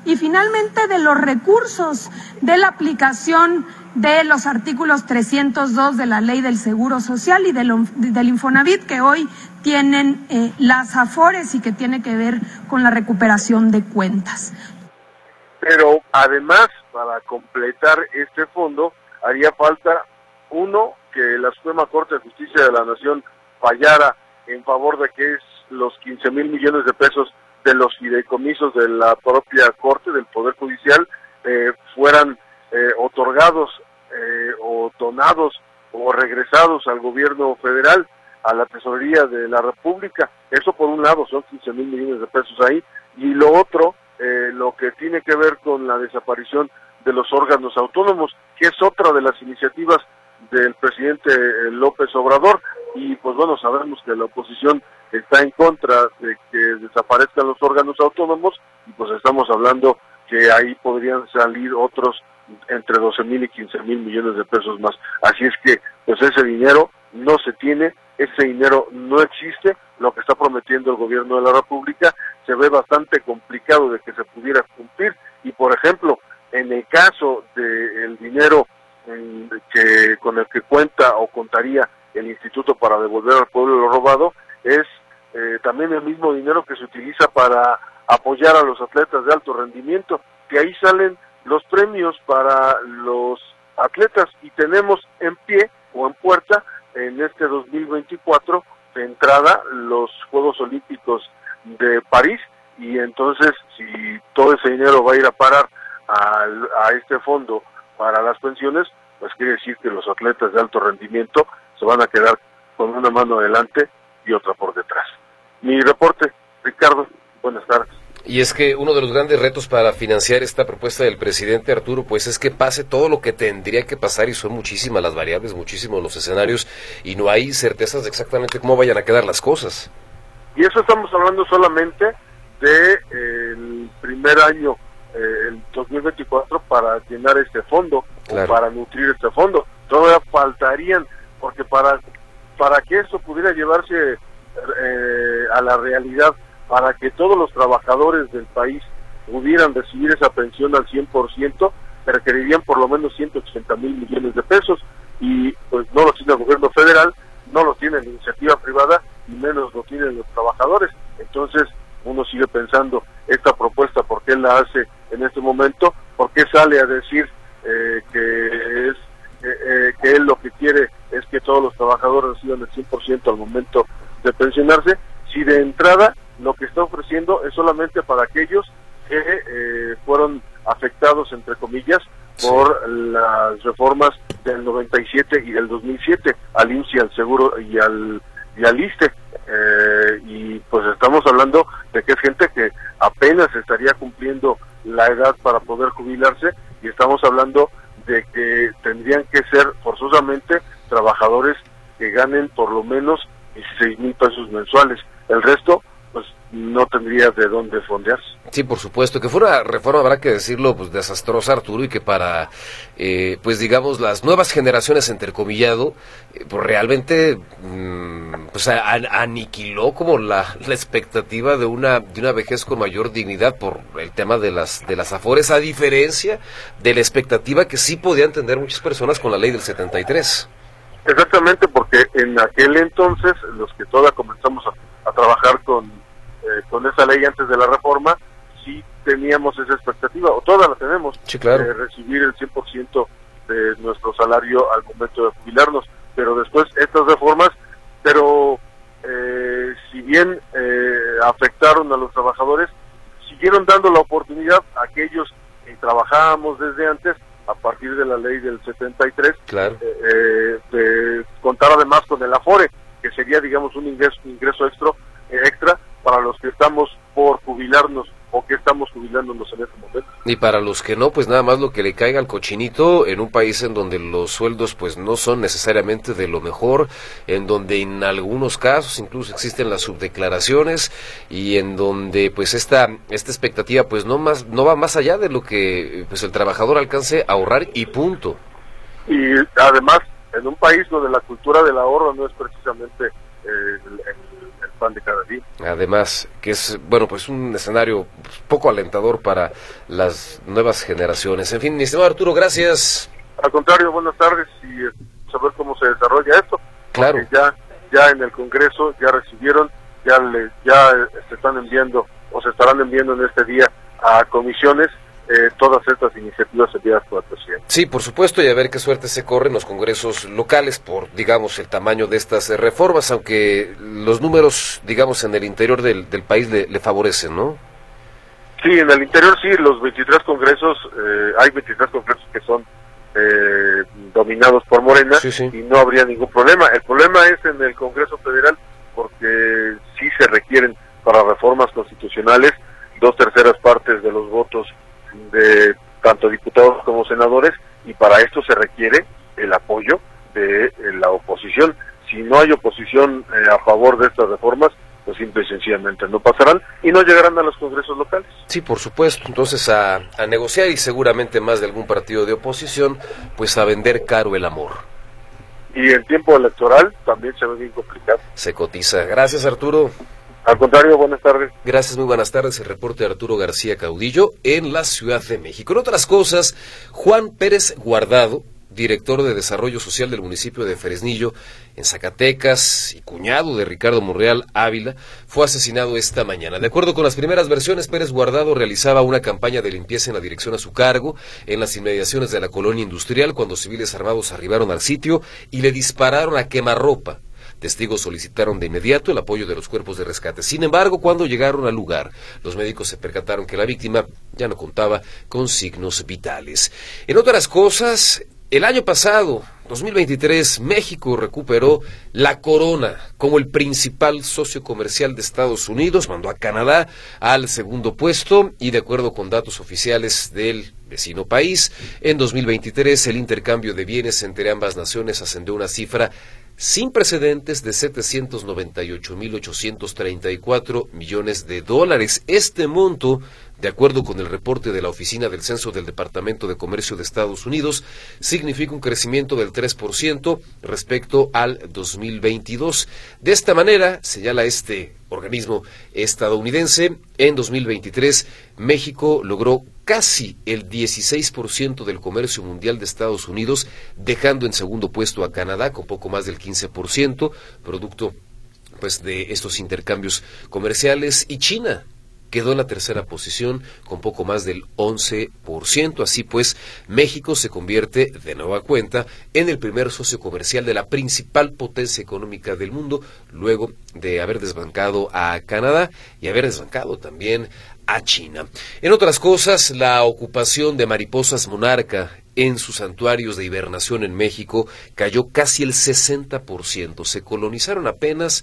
Y finalmente de los recursos de la aplicación de los artículos 302 de la Ley del Seguro Social y del, Infonavit que hoy tienen eh, las AFORES y que tiene que ver con la recuperación de cuentas. Pero además, para completar este fondo, haría falta, uno, que la Suprema Corte de Justicia de la Nación fallara en favor de que es los 15 mil millones de pesos de los fideicomisos de la propia Corte, del Poder Judicial, eh, fueran eh, otorgados eh, o donados o regresados al gobierno federal, a la tesorería de la República. Eso por un lado son 15 mil millones de pesos ahí. Y lo otro eh, lo que tiene que ver con la desaparición de los órganos autónomos, que es otra de las iniciativas del presidente eh, López Obrador. Y pues bueno, sabemos que la oposición está en contra de que desaparezcan los órganos autónomos y pues estamos hablando que ahí podrían salir otros entre 12 mil y 15 mil millones de pesos más. Así es que pues ese dinero no se tiene, ese dinero no existe, lo que está prometiendo el gobierno de la República se ve bastante complicado de que se pudiera cumplir y por ejemplo en el caso del dinero mm, que con el que cuenta o contaría el instituto para devolver al pueblo lo robado es eh, también el mismo dinero que se utiliza para apoyar a los atletas de alto rendimiento que ahí salen los premios para los atletas y tenemos en pie o en puerta en este 2024 de entrada los Juegos Olímpicos de París y entonces si todo ese dinero va a ir a parar a, este fondo para las pensiones, pues quiere decir que los atletas de alto rendimiento se van a quedar con una mano adelante y otra por detrás. Mi reporte, Ricardo, buenas tardes. Y es que uno de los grandes retos para financiar esta propuesta del presidente Arturo, pues es que pase todo lo que tendría que pasar y son muchísimas las variables, muchísimos los escenarios y no hay certezas de exactamente cómo vayan a quedar las cosas. Y eso estamos hablando solamente del de, primer año, eh, el 2024, para llenar este fondo o para nutrir este fondo. Todavía faltarían, porque para, para que eso pudiera llevarse eh, a la realidad para que todos los trabajadores del país pudieran recibir esa pensión al 100%, requerirían por lo menos 180 mil millones de pesos y pues no lo tiene el gobierno federal, no lo tiene la iniciativa privada y menos lo tienen los trabajadores. Entonces uno sigue pensando esta propuesta, ¿por qué la hace en este momento? ¿Por qué sale a decir eh, que es eh, que él lo que quiere es que todos los trabajadores reciban el 100% al momento de pensionarse? Si de entrada lo que está ofreciendo es solamente para aquellos que eh, fueron afectados, entre comillas, por las reformas del 97 y del 2007 al IMSS y al Seguro y al, y al ISTE. Eh, y pues estamos hablando de que es gente que apenas estaría cumpliendo la edad para poder jubilarse y estamos hablando de que tendrían que ser forzosamente trabajadores que ganen por lo menos 16 mil pesos mensuales. El resto no tendría de dónde fondearse. Sí, por supuesto, que fue una reforma, habrá que decirlo, pues desastrosa, Arturo, y que para, eh, pues digamos, las nuevas generaciones, intercomillado, eh, pues realmente, mm, pues aniquiló como la, la, expectativa de una, de una vejez con mayor dignidad por el tema de las, de las afores, a diferencia de la expectativa que sí podían tener muchas personas con la ley del 73. Exactamente, porque en aquel entonces, los que todas comenzamos a trabajar con eh, con esa ley antes de la reforma, sí teníamos esa expectativa, o toda la tenemos, de recibir el 100% de nuestro salario al momento de jubilarnos. Pero después estas reformas, pero eh, si bien eh, afectaron a los trabajadores, siguieron dando la oportunidad a aquellos que trabajábamos desde antes, a partir de la ley del 73, claro. de contar además con el Afore, que sería, digamos, un ingreso, ingreso extra, extra para los que estamos por jubilarnos o que estamos jubilándonos en este momento. Y para los que no, pues nada más lo que le caiga al cochinito en un país en donde los sueldos pues no son necesariamente de lo mejor, en donde en algunos casos incluso existen las subdeclaraciones y en donde pues esta esta expectativa pues no más no va más allá de lo que pues el trabajador alcance a ahorrar y punto. Y además en un país donde la cultura del ahorro no es precisamente eh, de cada día. Además, que es, bueno, pues un escenario poco alentador para las nuevas generaciones. En fin, mi estimado Arturo, gracias. Al contrario, buenas tardes y eh, saber cómo se desarrolla esto. Claro. Ya, ya en el Congreso ya recibieron, ya, le, ya eh, se están enviando o se estarán enviando en este día a comisiones eh, todas estas iniciativas enviadas por. Sí, por supuesto, y a ver qué suerte se corre en los congresos locales por, digamos, el tamaño de estas eh, reformas, aunque los números, digamos, en el interior del, país le, favorecen, ¿no? Sí, en el interior sí, los 23 congresos, eh, hay 23 congresos que son dominados por Morena y no habría ningún problema. El problema es en el Congreso Federal porque sí se requieren para reformas constitucionales dos terceras partes de los votos de tanto diputados como senadores y para esto se requiere el apoyo de la oposición. Si no hay oposición eh, a favor de estas reformas, pues simple y sencillamente no pasarán y no llegarán a los congresos locales. Sí, por supuesto. Entonces a, a negociar y seguramente más de algún partido de oposición, pues a vender caro el amor. Y el tiempo electoral también se ve bien complicado. Se cotiza. Gracias, Arturo. Al contrario, buenas tardes. Gracias, muy buenas tardes. El reporte de Arturo García Caudillo en la Ciudad de México. En otras cosas, Juan Pérez Guardado, director de Desarrollo Social del municipio de Fresnillo, en Zacatecas, y cuñado de Ricardo Monreal Ávila, fue asesinado esta mañana. De acuerdo con las primeras versiones, Pérez Guardado realizaba una campaña de limpieza en la dirección a su cargo, en las inmediaciones de la colonia industrial, cuando civiles armados arribaron al sitio y le dispararon a quemarropa Testigos solicitaron de inmediato el apoyo de los cuerpos de rescate. Sin embargo, cuando llegaron al lugar, los médicos se percataron que la víctima ya no contaba con signos vitales. En otras cosas, el año pasado, 2023, México recuperó la corona como el principal socio comercial de Estados Unidos, mandó a Canadá al segundo puesto y de acuerdo con datos oficiales del vecino país, en 2023 el intercambio de bienes entre ambas naciones ascendió a una cifra sin precedentes de 798.834 millones de dólares. Este monto, de acuerdo con el reporte de la Oficina del Censo del Departamento de Comercio de Estados Unidos, significa un crecimiento del 3% respecto al 2022. De esta manera, señala este organismo estadounidense, en 2023 México logró casi el 16% del comercio mundial de Estados Unidos, dejando en segundo puesto a Canadá con poco más del 15%, producto pues de estos intercambios comerciales y China quedó en la tercera posición con poco más del 11%. Así pues, México se convierte de nueva cuenta en el primer socio comercial de la principal potencia económica del mundo, luego de haber desbancado a Canadá y haber desbancado también a China. En otras cosas, la ocupación de mariposas monarca en sus santuarios de hibernación en México cayó casi el 60%. Se colonizaron apenas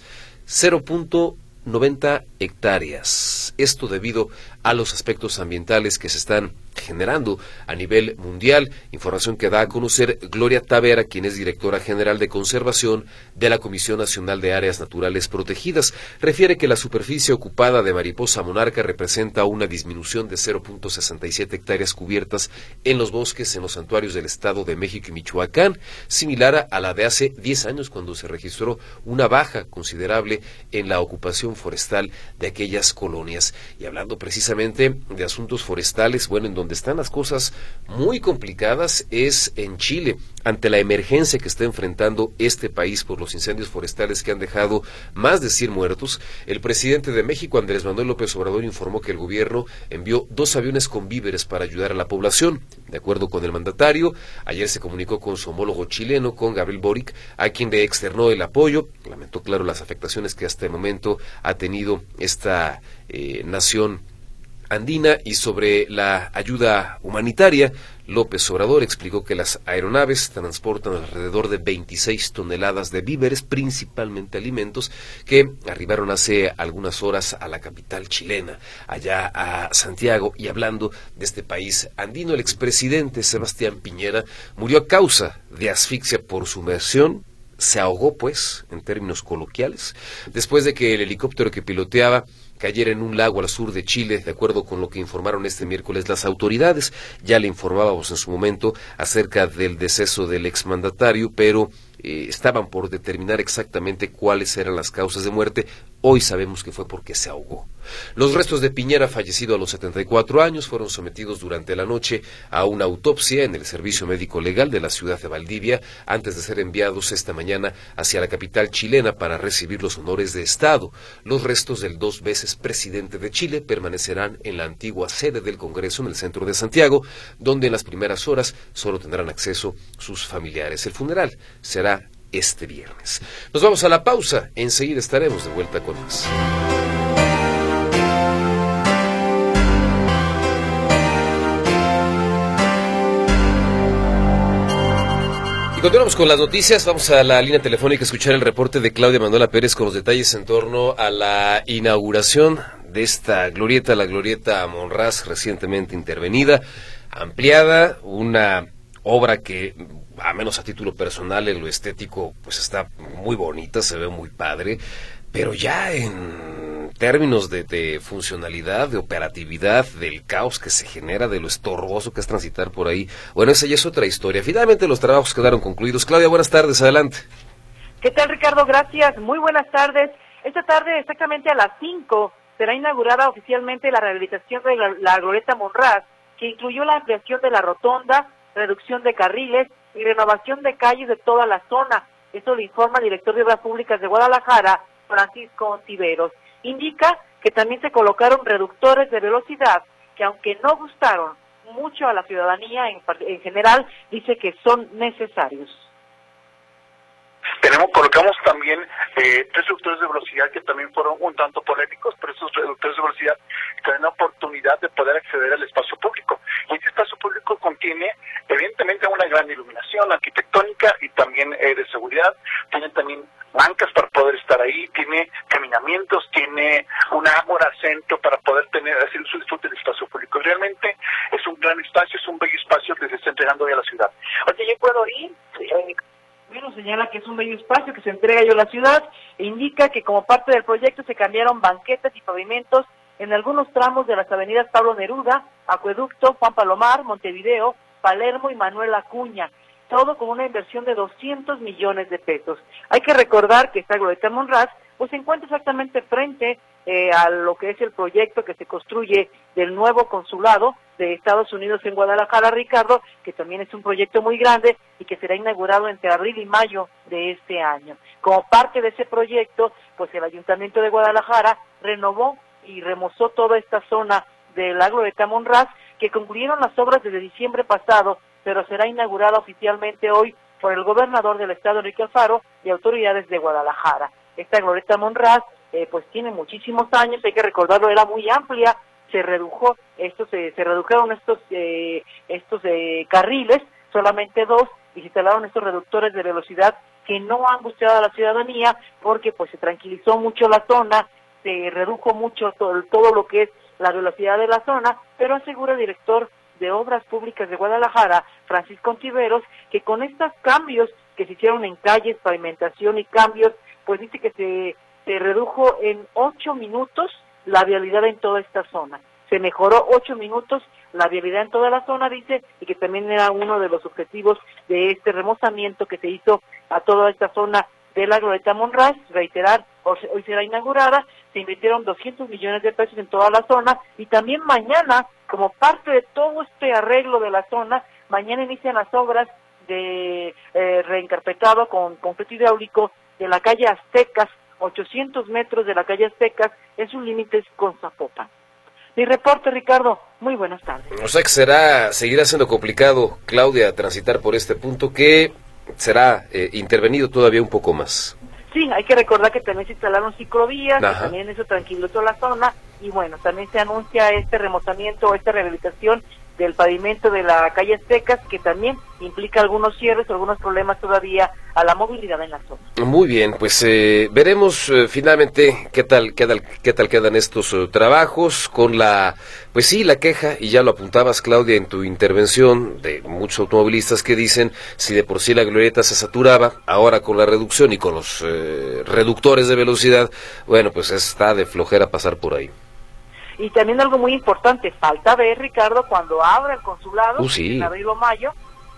0.90 hectáreas. Esto debido a los aspectos ambientales que se están generando a nivel mundial. Información que da a conocer Gloria Tavera, quien es directora general de conservación de la Comisión Nacional de Áreas Naturales Protegidas. Refiere que la superficie ocupada de mariposa monarca representa una disminución de 0.67 hectáreas cubiertas en los bosques en los santuarios del Estado de México y Michoacán, similar a la de hace 10 años cuando se registró una baja considerable en la ocupación forestal de aquellas colonias. Y hablando precisamente de asuntos forestales, bueno, en donde están las cosas muy complicadas es en Chile, ante la emergencia que está enfrentando este país por los incendios forestales que han dejado más de 100 muertos. El presidente de México, Andrés Manuel López Obrador, informó que el gobierno envió dos aviones con víveres para ayudar a la población. De acuerdo con el mandatario, ayer se comunicó con su homólogo chileno, con Gabriel Boric, a quien le externó el apoyo. Lamentó, claro, las afectaciones que hasta el momento ha tenido esta eh, nación andina y sobre la ayuda humanitaria, López Obrador explicó que las aeronaves transportan alrededor de 26 toneladas de víveres, principalmente alimentos, que arribaron hace algunas horas a la capital chilena, allá a Santiago. Y hablando de este país andino, el expresidente Sebastián Piñera murió a causa de asfixia por sumersión se ahogó, pues, en términos coloquiales, después de que el helicóptero que piloteaba cayera en un lago al sur de Chile, de acuerdo con lo que informaron este miércoles las autoridades. Ya le informábamos en su momento acerca del deceso del exmandatario, pero eh, estaban por determinar exactamente cuáles eran las causas de muerte. Hoy sabemos que fue porque se ahogó. Los restos de Piñera, fallecido a los 74 años, fueron sometidos durante la noche a una autopsia en el Servicio Médico Legal de la ciudad de Valdivia, antes de ser enviados esta mañana hacia la capital chilena para recibir los honores de Estado. Los restos del dos veces presidente de Chile permanecerán en la antigua sede del Congreso en el centro de Santiago, donde en las primeras horas solo tendrán acceso sus familiares. El funeral será este viernes. Nos vamos a la pausa, enseguida estaremos de vuelta con más. Y continuamos con las noticias. Vamos a la línea telefónica a escuchar el reporte de Claudia Manuela Pérez con los detalles en torno a la inauguración de esta glorieta, la glorieta Monraz, recientemente intervenida, ampliada, una obra que a menos a título personal, en lo estético, pues está muy bonita, se ve muy padre, pero ya en términos de, funcionalidad, de operatividad, del caos que se genera, de lo estorboso que es transitar por ahí, bueno, esa ya es otra historia. Finalmente los trabajos quedaron concluidos. Claudia, buenas tardes, adelante. ¿Qué tal, Ricardo? Gracias. Muy buenas tardes. Esta tarde, exactamente a las 5, será inaugurada oficialmente la rehabilitación de la, la Glorieta Monraz, que incluyó la ampliación de la rotonda, reducción de carriles y renovación de calles de toda la zona. Eso lo informa el director de Obras Públicas de Guadalajara, Francisco Tiveros. Indica que también se colocaron reductores de velocidad que aunque no gustaron mucho a la ciudadanía en general, dice que son necesarios. Tenemos, colocamos también eh, tres reductores de velocidad que también fueron un tanto polémicos, pero esos reductores de velocidad tienen la oportunidad de poder acceder al espacio público. Y este espacio público contiene, evidentemente, una gran iluminación arquitectónica y también eh, de seguridad. Tiene también bancas para poder estar ahí, tiene caminamientos, tiene un ágora centro para poder tener, hacer su disfrute del espacio público. Realmente es un gran espacio, es un bello espacio que se está entregando hoy a la ciudad. Oye, ¿yo puedo ir? Bueno, señala que es un bello espacio que se entrega yo a la ciudad e indica que como parte del proyecto se cambiaron banquetas y pavimentos en algunos tramos de las avenidas Pablo Neruda, Acueducto, Juan Palomar, Montevideo, Palermo y Manuel Acuña, todo con una inversión de 200 millones de pesos. Hay que recordar que esta glorieta Monraz pues se encuentra exactamente frente eh, a lo que es el proyecto que se construye del nuevo consulado de Estados Unidos en Guadalajara, Ricardo, que también es un proyecto muy grande y que será inaugurado entre abril y mayo de este año. Como parte de ese proyecto, pues el Ayuntamiento de Guadalajara renovó y remozó toda esta zona del lago de Tamonraz, que concluyeron las obras desde diciembre pasado, pero será inaugurada oficialmente hoy por el gobernador del estado, Enrique Alfaro, y autoridades de Guadalajara. Esta glorieta Monraz, eh, pues tiene muchísimos años, hay que recordarlo, era muy amplia, se redujo, estos, se redujeron estos, eh, estos eh, carriles, solamente dos, y se instalaron estos reductores de velocidad que no han gustado a la ciudadanía porque pues se tranquilizó mucho la zona, se redujo mucho todo, todo lo que es la velocidad de la zona, pero asegura el director de Obras Públicas de Guadalajara, Francisco Ontiveros, que con estos cambios que se hicieron en calles, pavimentación y cambios, pues dice que se, redujo en ocho minutos la vialidad en toda esta zona. Se mejoró ocho minutos la vialidad en toda la zona, dice, y que también era uno de los objetivos de este remozamiento que se hizo a toda esta zona de la Glorieta Monraz, reiterar, hoy será inaugurada, se invirtieron 200 millones de pesos en toda la zona y también mañana, como parte de todo este arreglo de la zona, mañana inician las obras de eh, reencarpetado con concreto hidráulico de la calle Aztecas, 800 metros de la calle Aztecas, en sus límites con Zapopan. Mi reporte, Ricardo. Muy buenas tardes. O sea que será, seguirá siendo complicado, Claudia, transitar por este punto que será eh, intervenido todavía un poco más. Sí, hay que recordar que también se instalaron ciclovías, también eso tranquilizó la zona y bueno, también se anuncia este remozamiento, esta rehabilitación del pavimento de la calle Secas, que también implica algunos cierres algunos problemas todavía a la movilidad en la zona. Muy bien, pues eh, veremos eh, finalmente qué tal, qué tal, qué tal quedan estos eh, trabajos con la, pues sí, la queja, y ya lo apuntabas Claudia en tu intervención, de muchos automovilistas que dicen, si de por sí la glorieta se saturaba, ahora con la reducción y con los reductores de velocidad, bueno, pues está de flojera pasar por ahí. Y también algo muy importante, falta ver, Ricardo, cuando abra el consulado, uh, en abril o mayo,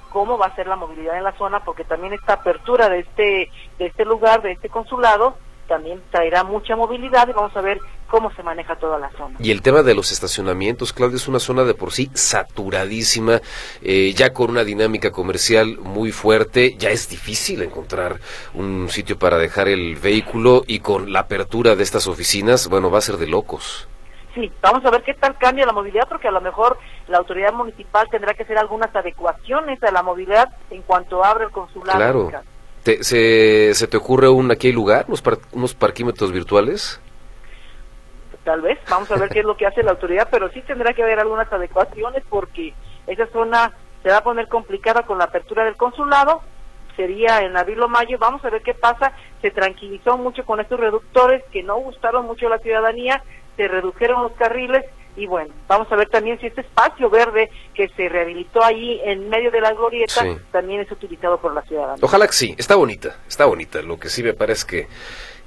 cómo va a ser la movilidad en la zona, porque también esta apertura de este, de este lugar, de este consulado, también traerá mucha movilidad y vamos a ver cómo se maneja toda la zona. Y el tema de los estacionamientos, Claudia, es una zona de por sí saturadísima, eh, ya con una dinámica comercial muy fuerte, ya es difícil encontrar un sitio para dejar el vehículo y con la apertura de estas oficinas, bueno, va a ser de locos sí, vamos a ver qué tal cambia la movilidad, porque a lo mejor la autoridad municipal tendrá que hacer algunas adecuaciones a la movilidad en cuanto abre el consulado. Claro. se, ¿Se te ocurre un aquí hay lugar, unos, unos parquímetros virtuales? Tal vez, vamos a ver qué es lo que hace la autoridad, pero sí tendrá que haber algunas adecuaciones porque esa zona se va a poner complicada con la apertura del consulado, sería en abril o mayo, vamos a ver qué pasa, se tranquilizó mucho con estos reductores que no gustaron mucho a la ciudadanía, se redujeron los carriles y bueno, vamos a ver también si este espacio verde que se rehabilitó ahí en medio de la glorieta también es utilizado por la ciudadana. Ojalá que sí, está bonita, está bonita. Lo que sí me parece que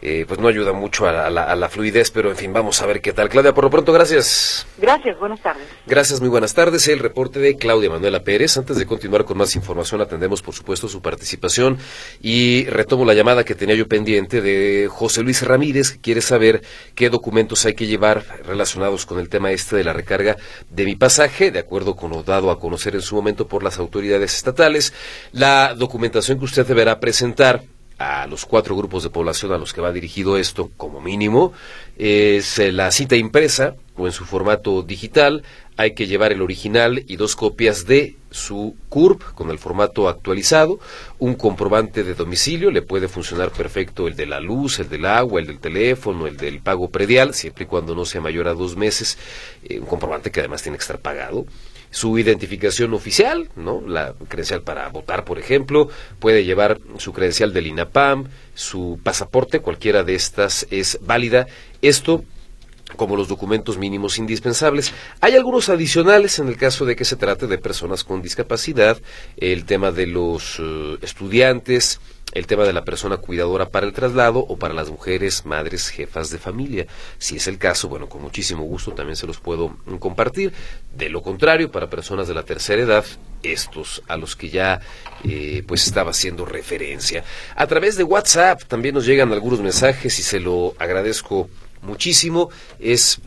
eh, pues no ayuda mucho a la, fluidez, pero en fin, vamos a ver qué tal. Claudia, por lo pronto, gracias. Gracias, buenas tardes. Gracias, muy buenas tardes. El reporte de Claudia Manuela Pérez. Antes de continuar con más información, atendemos, por supuesto, su participación y retomo la llamada que tenía yo pendiente de José Luis Ramírez, que quiere saber qué documentos hay que llevar relacionados con el tema este de la recarga de mi pasaje, de acuerdo con lo dado a conocer en su momento por las autoridades estatales. La documentación que usted deberá presentar a los cuatro grupos de población a los que va dirigido esto, como mínimo, es eh, la cita impresa o en su formato digital. Hay que llevar el original y dos copias de su CURP con el formato actualizado, un comprobante de domicilio, le puede funcionar perfecto el de la luz, el del agua, el del teléfono, el del pago predial, siempre y cuando no sea mayor a dos meses, eh, un comprobante que además tiene que estar pagado su identificación oficial, ¿no? La credencial para votar, por ejemplo, puede llevar su credencial del INAPAM, su pasaporte, cualquiera de estas es válida. Esto como los documentos mínimos indispensables. Hay algunos adicionales en el caso de que se trate de personas con discapacidad, el tema de los eh, estudiantes, el tema de la persona cuidadora para el traslado o para las mujeres, madres, jefas de familia. Si es el caso, bueno, con muchísimo gusto también se los puedo compartir. De lo contrario, para personas de la tercera edad, estos a los que ya eh, pues estaba haciendo referencia. A través de WhatsApp también nos llegan algunos mensajes y se lo agradezco muchísimo. Es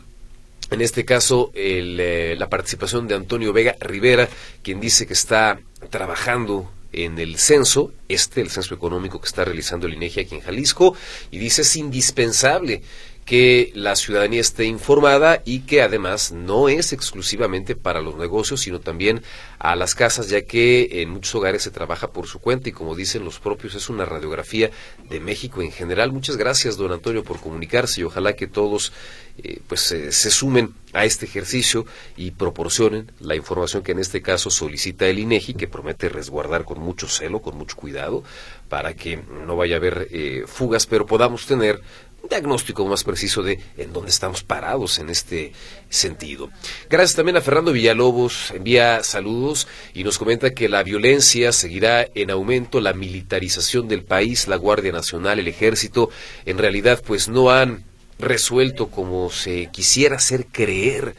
en este caso eh, la participación de Antonio Vega Rivera, quien dice que está trabajando en el censo, este, el censo económico que está realizando el INEGI aquí en Jalisco, y dice es indispensable que la ciudadanía esté informada y que además no es exclusivamente para los negocios, sino también a las casas, ya que en muchos hogares se trabaja por su cuenta y como dicen los propios, es una radiografía de México en general. Muchas gracias, don Antonio, por comunicarse y ojalá que todos eh, pues se sumen a este ejercicio y proporcionen la información que en este caso solicita el INEGI, que promete resguardar con mucho celo, con mucho cuidado, para que no vaya a haber eh, fugas, pero podamos tener un diagnóstico más preciso de en dónde estamos parados en este sentido. Gracias también a Fernando Villalobos, envía saludos y nos comenta que la violencia seguirá en aumento, la militarización del país, la Guardia Nacional, el Ejército, en realidad pues no han resuelto como se quisiera hacer creer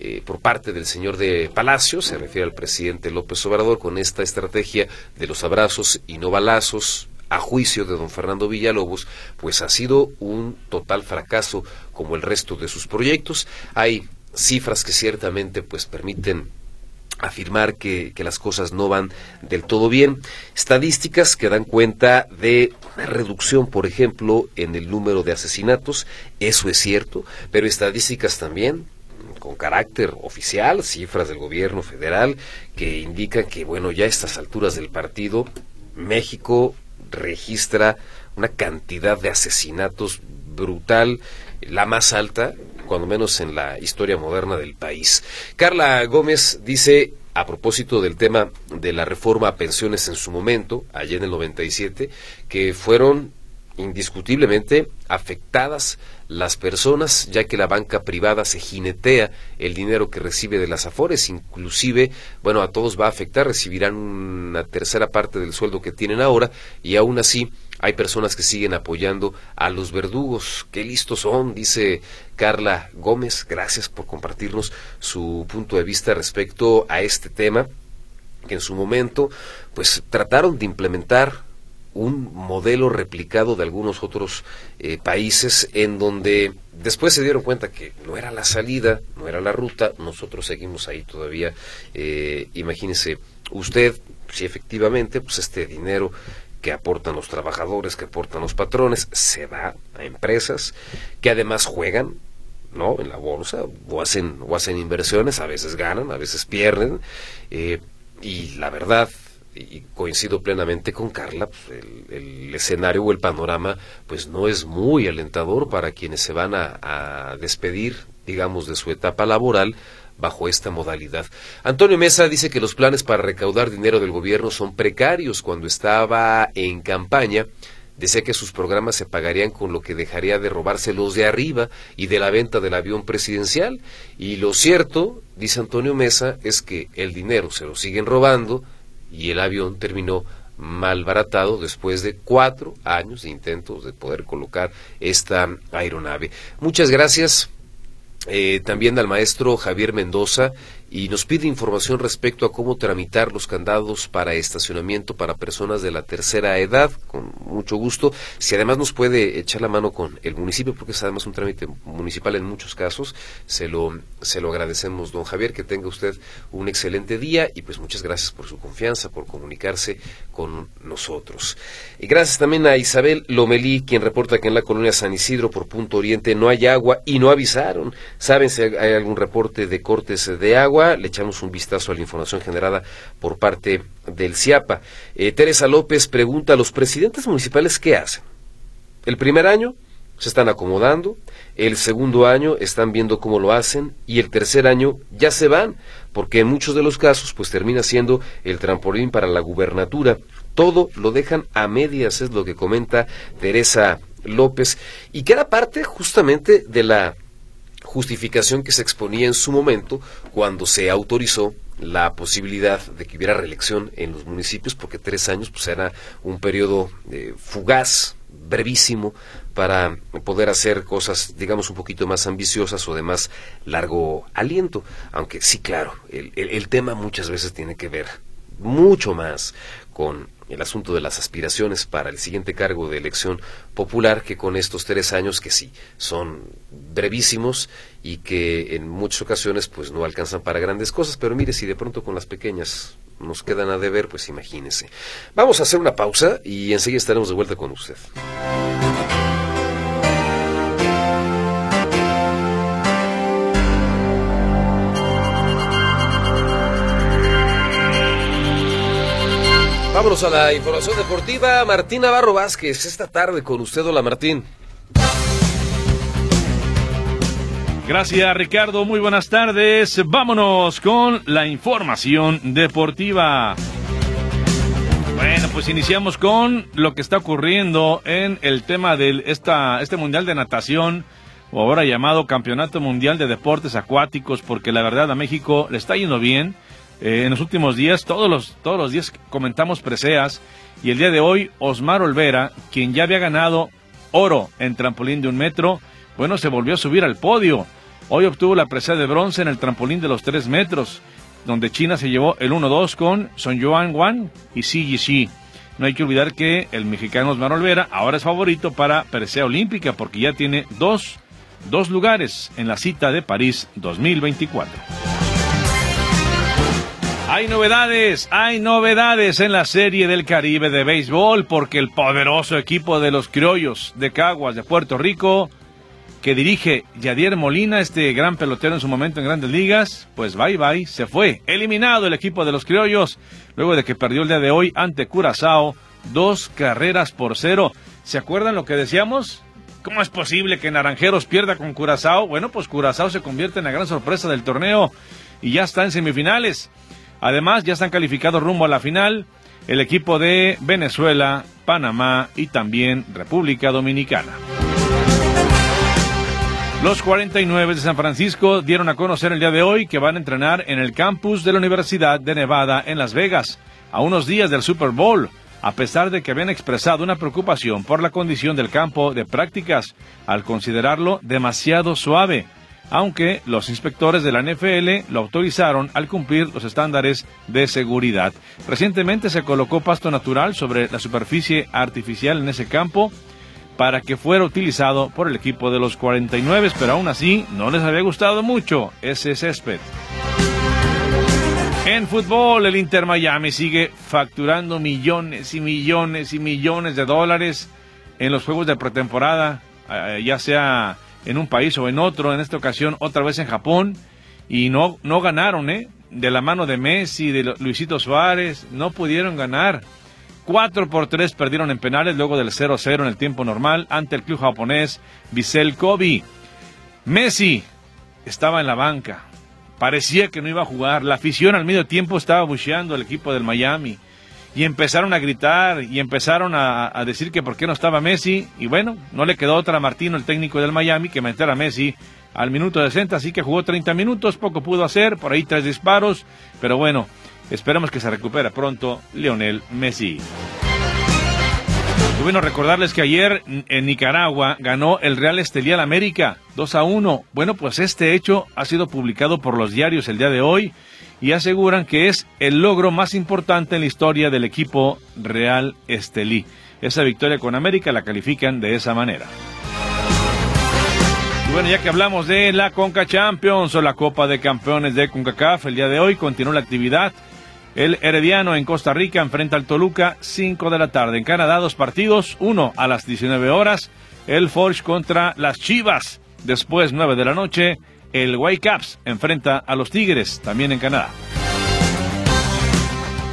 eh, por parte del señor de Palacio, se refiere al presidente López Obrador, con esta estrategia de los abrazos y no balazos, a juicio de don Fernando Villalobos, pues ha sido un total fracaso como el resto de sus proyectos. Hay cifras que ciertamente pues permiten afirmar que, que, las cosas no van del todo bien. Estadísticas que dan cuenta de una reducción, por ejemplo, en el número de asesinatos, eso es cierto, pero estadísticas también con carácter oficial, cifras del gobierno federal que indican que, bueno, ya a estas alturas del partido, México registra una cantidad de asesinatos brutal, la más alta, cuando menos en la historia moderna del país. Carla Gómez dice, a propósito del tema de la reforma a pensiones en su momento, allá en el 97, que fueron indiscutiblemente afectadas las personas, ya que la banca privada se jinetea el dinero que recibe de las afores, inclusive, bueno, a todos va a afectar, recibirán una tercera parte del sueldo que tienen ahora y aún así hay personas que siguen apoyando a los verdugos. Qué listos son, dice Carla Gómez. Gracias por compartirnos su punto de vista respecto a este tema que en su momento pues trataron de implementar un modelo replicado de algunos otros eh, países en donde después se dieron cuenta que no era la salida, no era la ruta, nosotros seguimos ahí todavía. Eh, imagínese usted si efectivamente pues este dinero que aportan los trabajadores, que aportan los patrones, se va a empresas que además juegan ¿no? en la bolsa o hacen, o hacen inversiones, a veces ganan, a veces pierden. Eh, y la verdad, y coincido plenamente con Carla, pues, el, escenario o el panorama pues no es muy alentador para quienes se van a, a despedir, digamos, de su etapa laboral bajo esta modalidad. Antonio Mesa dice que los planes para recaudar dinero del gobierno son precarios. Cuando estaba en campaña, decía que sus programas se pagarían con lo que dejaría de robarse los de arriba y de la venta del avión presidencial. Y lo cierto, dice Antonio Mesa, es que el dinero se lo siguen robando y el avión terminó malbaratado después de cuatro años de intentos de poder colocar esta aeronave. Muchas gracias eh, también al maestro Javier Mendoza y nos pide información respecto a cómo tramitar los candados para estacionamiento para personas de la tercera edad, con mucho gusto. Si además nos puede echar la mano con el municipio, porque es además un trámite municipal en muchos casos, se lo, se lo agradecemos, don Javier, que tenga usted un excelente día y pues muchas gracias por su confianza, por comunicarse con nosotros. Y gracias también a Isabel Lomelí, quien reporta que en la colonia San Isidro, por Punto Oriente, no hay agua y no avisaron. ¿Saben si hay algún reporte de cortes de agua? le echamos un vistazo a la información generada por parte del CIAPA. Eh, Teresa López pregunta los presidentes municipales qué hacen. El primer año se están acomodando, el segundo año están viendo cómo lo hacen y el tercer año ya se van, porque en muchos de los casos pues termina siendo el trampolín para la gubernatura. Todo lo dejan a medias, es lo que comenta Teresa López, y que era parte justamente de la justificación que se exponía en su momento cuando se autorizó la posibilidad de que hubiera reelección en los municipios, porque tres años pues, era un periodo eh, fugaz, brevísimo, para poder hacer cosas, digamos, un poquito más ambiciosas o de más largo aliento. Aunque sí, claro, el tema muchas veces tiene que ver mucho más con el asunto de las aspiraciones para el siguiente cargo de elección popular que con estos tres años que sí son brevísimos y que en muchas ocasiones pues no alcanzan para grandes cosas, pero mire si de pronto con las pequeñas nos quedan a deber, pues imagínese. Vamos a hacer una pausa y enseguida estaremos de vuelta con usted. Vámonos a la información deportiva. Martín Navarro Vázquez, esta tarde con usted. Hola Martín. Gracias Ricardo, muy buenas tardes. Vámonos con la información deportiva. Bueno, pues iniciamos con lo que está ocurriendo en el tema de esta, este Mundial de Natación, o ahora llamado Campeonato Mundial de Deportes Acuáticos, porque la verdad a México le está yendo bien. Eh, en los últimos días, todos los, todos los días comentamos preseas, y el día de hoy, Osmar Olvera, quien ya había ganado oro en trampolín de un metro, bueno, se volvió a subir al podio. Hoy obtuvo la presea de bronce en el trampolín de los 3 metros, donde China se llevó el 1-2 con Son Yuan Wan y Xi Yixi. No hay que olvidar que el mexicano Osmar Olvera ahora es favorito para presea olímpica porque ya tiene dos, dos lugares en la cita de París 2024. Hay novedades, hay novedades en la Serie del Caribe de béisbol porque el poderoso equipo de los criollos de Caguas de Puerto Rico que dirige Yadier Molina, este gran pelotero en su momento en grandes ligas, pues bye bye, se fue. Eliminado el equipo de los criollos, luego de que perdió el día de hoy ante Curazao, dos carreras por cero. ¿Se acuerdan lo que decíamos? ¿Cómo es posible que Naranjeros pierda con Curazao? Bueno, pues Curazao se convierte en la gran sorpresa del torneo y ya está en semifinales. Además, ya están calificados rumbo a la final el equipo de Venezuela, Panamá y también República Dominicana. Los 49 de San Francisco dieron a conocer el día de hoy que van a entrenar en el campus de la Universidad de Nevada en Las Vegas, a unos días del Super Bowl, a pesar de que habían expresado una preocupación por la condición del campo de prácticas, al considerarlo demasiado suave, aunque los inspectores de la NFL lo autorizaron al cumplir los estándares de seguridad. Recientemente se colocó pasto natural sobre la superficie artificial en ese campo, para que fuera utilizado por el equipo de los 49, pero aún así no les había gustado mucho ese césped. En fútbol, el Inter Miami sigue facturando millones y millones y millones de dólares en los juegos de pretemporada, eh, ya sea en un país o en otro, en esta ocasión otra vez en Japón, y no, no ganaron, ¿eh? De la mano de Messi, de Luisito Suárez, no pudieron ganar. 4 por 3 perdieron en penales luego del 0-0 en el tiempo normal ante el club japonés Vissel Kobe. Messi estaba en la banca. Parecía que no iba a jugar. La afición al medio tiempo estaba bucheando al equipo del Miami. Y empezaron a gritar y empezaron a, decir que por qué no estaba Messi. Y bueno, no le quedó otra a Martino, el técnico del Miami, que meter a Messi al minuto 60. Así que jugó 30 minutos, poco pudo hacer, por ahí tres disparos. Pero bueno, Esperamos que se recupere pronto Lionel Messi. Bueno, recordarles que ayer en Nicaragua ganó el Real Estelial América 2 a 1. Bueno, pues este hecho ha sido publicado por los diarios el día de hoy y aseguran que es el logro más importante en la historia del equipo Real Estelí. Esa victoria con América la califican de esa manera. Y bueno, ya que hablamos de la Conca Champions o la Copa de Campeones de CONCACAF, el día de hoy continúa la actividad el Herediano en Costa Rica enfrenta al Toluca 5 de la tarde. En Canadá dos partidos, uno a las 19 horas, el Forge contra las Chivas. Después 9 de la noche, el Whitecaps enfrenta a los Tigres, también en Canadá.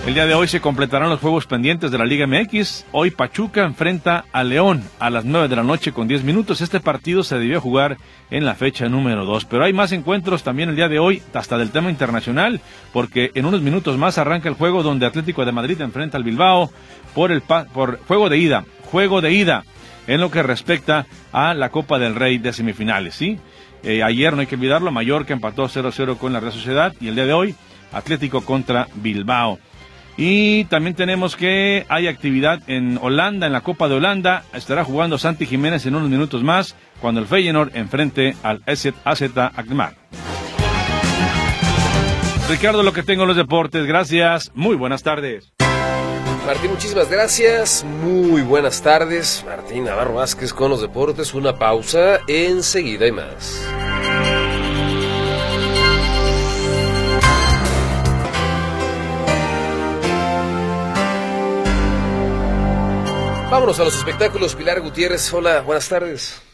El día de hoy se completarán los juegos pendientes de la Liga MX. Hoy Pachuca enfrenta a León a las 9 de la noche con 10 minutos. Este partido se debió jugar en la fecha número 2. Pero hay más encuentros también el día de hoy, hasta del tema internacional, porque en unos minutos más arranca el juego donde Atlético de Madrid enfrenta al Bilbao por el por juego de ida, juego de ida en lo que respecta a la Copa del Rey de semifinales, ¿sí? Eh, ayer no hay que olvidarlo, Mallorca empató 0-0 con la Real Sociedad y el día de hoy Atlético contra Bilbao. Y también tenemos que hay actividad en Holanda, en la Copa de Holanda. Estará jugando Santi Jiménez en unos minutos más cuando el Feyenoord enfrente al AZ Akmar. Ricardo, lo que tengo en los deportes. Gracias. Muy buenas tardes. Martín, muchísimas gracias. Muy buenas tardes. Martín Navarro Vázquez con los deportes. Una pausa. Enseguida y más. Vámonos a los espectáculos. Pilar Gutiérrez, hola, buenas tardes.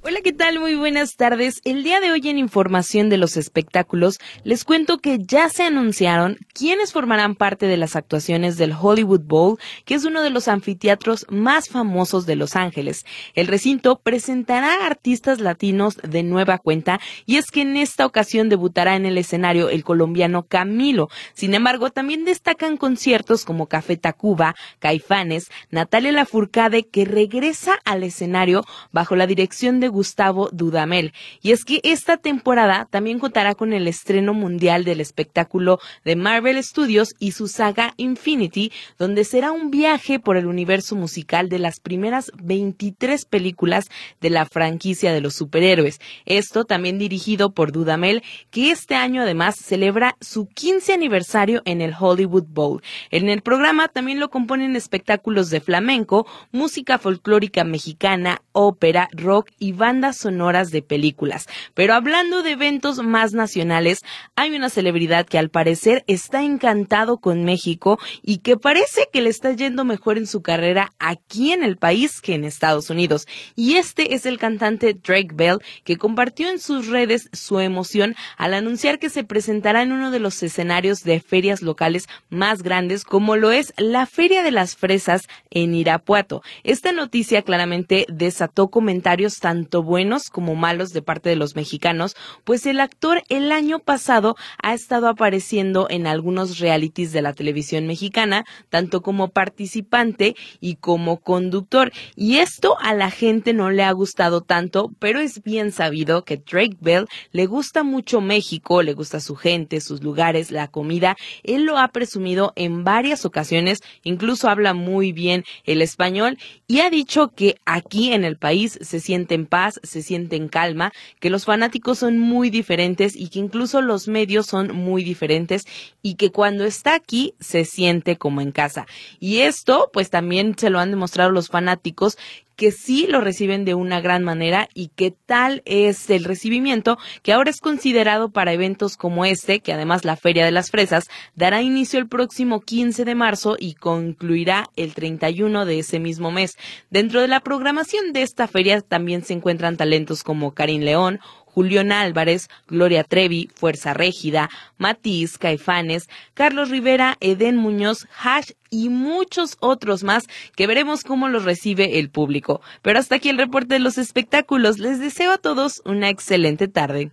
Hola, ¿qué tal? Muy buenas tardes. El día de hoy en Información de los Espectáculos les cuento que ya se anunciaron quiénes formarán parte de las actuaciones del Hollywood Bowl, que es uno de los anfiteatros más famosos de Los Ángeles. El recinto presentará artistas latinos de nueva cuenta y es que en esta ocasión debutará en el escenario el colombiano Camilo. Sin embargo, también destacan conciertos como Café Tacuba, Caifanes, Natalia Lafourcade, que regresa al escenario bajo la dirección de Gustavo Dudamel. Y es que esta temporada también contará con el estreno mundial del espectáculo de Marvel Studios y su saga Infinity, donde será un viaje por el universo musical de las primeras 23 películas de la franquicia de los superhéroes. Esto también dirigido por Dudamel, que este año además celebra su 15 aniversario en el Hollywood Bowl. En el programa también lo componen espectáculos de flamenco, música folclórica mexicana, ópera, rock y bandas sonoras de películas. Pero hablando de eventos más nacionales, hay una celebridad que al parecer está encantado con México y que parece que le está yendo mejor en su carrera aquí en el país que en Estados Unidos. Y este es el cantante Drake Bell que compartió en sus redes su emoción al anunciar que se presentará en uno de los escenarios de ferias locales más grandes como lo es la Feria de las Fresas en Irapuato. Esta noticia claramente desató comentarios tanto buenos como malos de parte de los mexicanos, pues el actor el año pasado ha estado apareciendo en algunos realities de la televisión mexicana, tanto como participante y como conductor. Y esto a la gente no le ha gustado tanto, pero es bien sabido que Drake Bell le gusta mucho México, le gusta su gente, sus lugares, la comida. Él lo ha presumido en varias ocasiones, incluso habla muy bien el español y ha dicho que aquí en el país se siente en paz se siente en calma, que los fanáticos son muy diferentes y que incluso los medios son muy diferentes y que cuando está aquí se siente como en casa. Y esto pues también se lo han demostrado los fanáticos que sí lo reciben de una gran manera y que tal es el recibimiento que ahora es considerado para eventos como este, que además la Feria de las Fresas dará inicio el próximo 15 de marzo y concluirá el 31 de ese mismo mes. Dentro de la programación de esta feria también se encuentran talentos como Karim León, Julián Álvarez, Gloria Trevi, Fuerza Régida, Matiz, Caifanes, Carlos Rivera, Eden Muñoz, Hash y muchos otros más que veremos cómo los recibe el público. Pero hasta aquí el reporte de los espectáculos. Les deseo a todos una excelente tarde.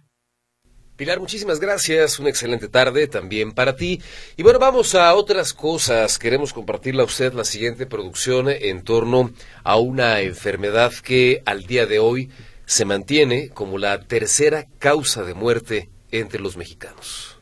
Pilar, muchísimas gracias. Una excelente tarde también para ti. Y bueno, vamos a otras cosas. Queremos compartirle a usted la siguiente producción en torno a una enfermedad que al día de hoy se mantiene como la tercera causa de muerte entre los mexicanos.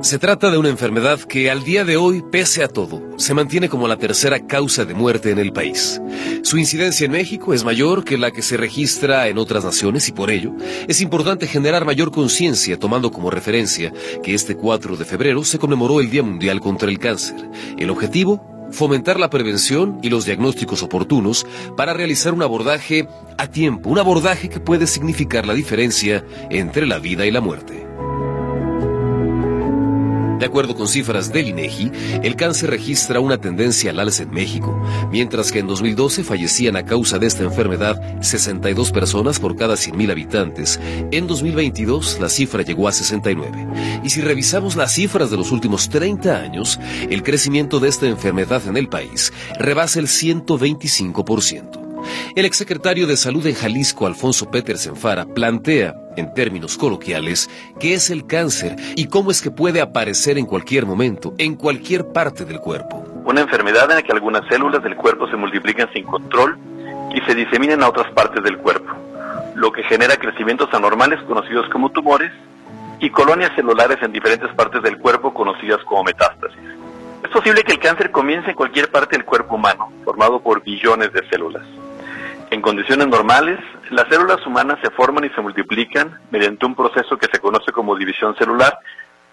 Se trata de una enfermedad que al día de hoy, pese a todo, se mantiene como la tercera causa de muerte en el país. Su incidencia en México es mayor que la que se registra en otras naciones y por ello es importante generar mayor conciencia tomando como referencia que este 4 de febrero se conmemoró el Día Mundial contra el Cáncer. El objetivo, fomentar la prevención y los diagnósticos oportunos para realizar un abordaje a tiempo, un abordaje que puede significar la diferencia entre la vida y la muerte. De acuerdo con cifras del INEGI, el cáncer registra una tendencia al alza en México, mientras que en 2012 fallecían a causa de esta enfermedad 62 personas por cada 100.000 habitantes. En 2022 la cifra llegó a 69. Y si revisamos las cifras de los últimos 30 años, el crecimiento de esta enfermedad en el país rebasa el 125%. El exsecretario de Salud en Jalisco, Alfonso Petersen Fara, plantea, en términos coloquiales, qué es el cáncer y cómo es que puede aparecer en cualquier momento, en cualquier parte del cuerpo. Una enfermedad en la que algunas células del cuerpo se multiplican sin control y se diseminan a otras partes del cuerpo, lo que genera crecimientos anormales conocidos como tumores y colonias celulares en diferentes partes del cuerpo conocidas como metástasis. Es posible que el cáncer comience en cualquier parte del cuerpo humano, formado por billones de células. En condiciones normales, las células humanas se forman y se multiplican mediante un proceso que se conoce como división celular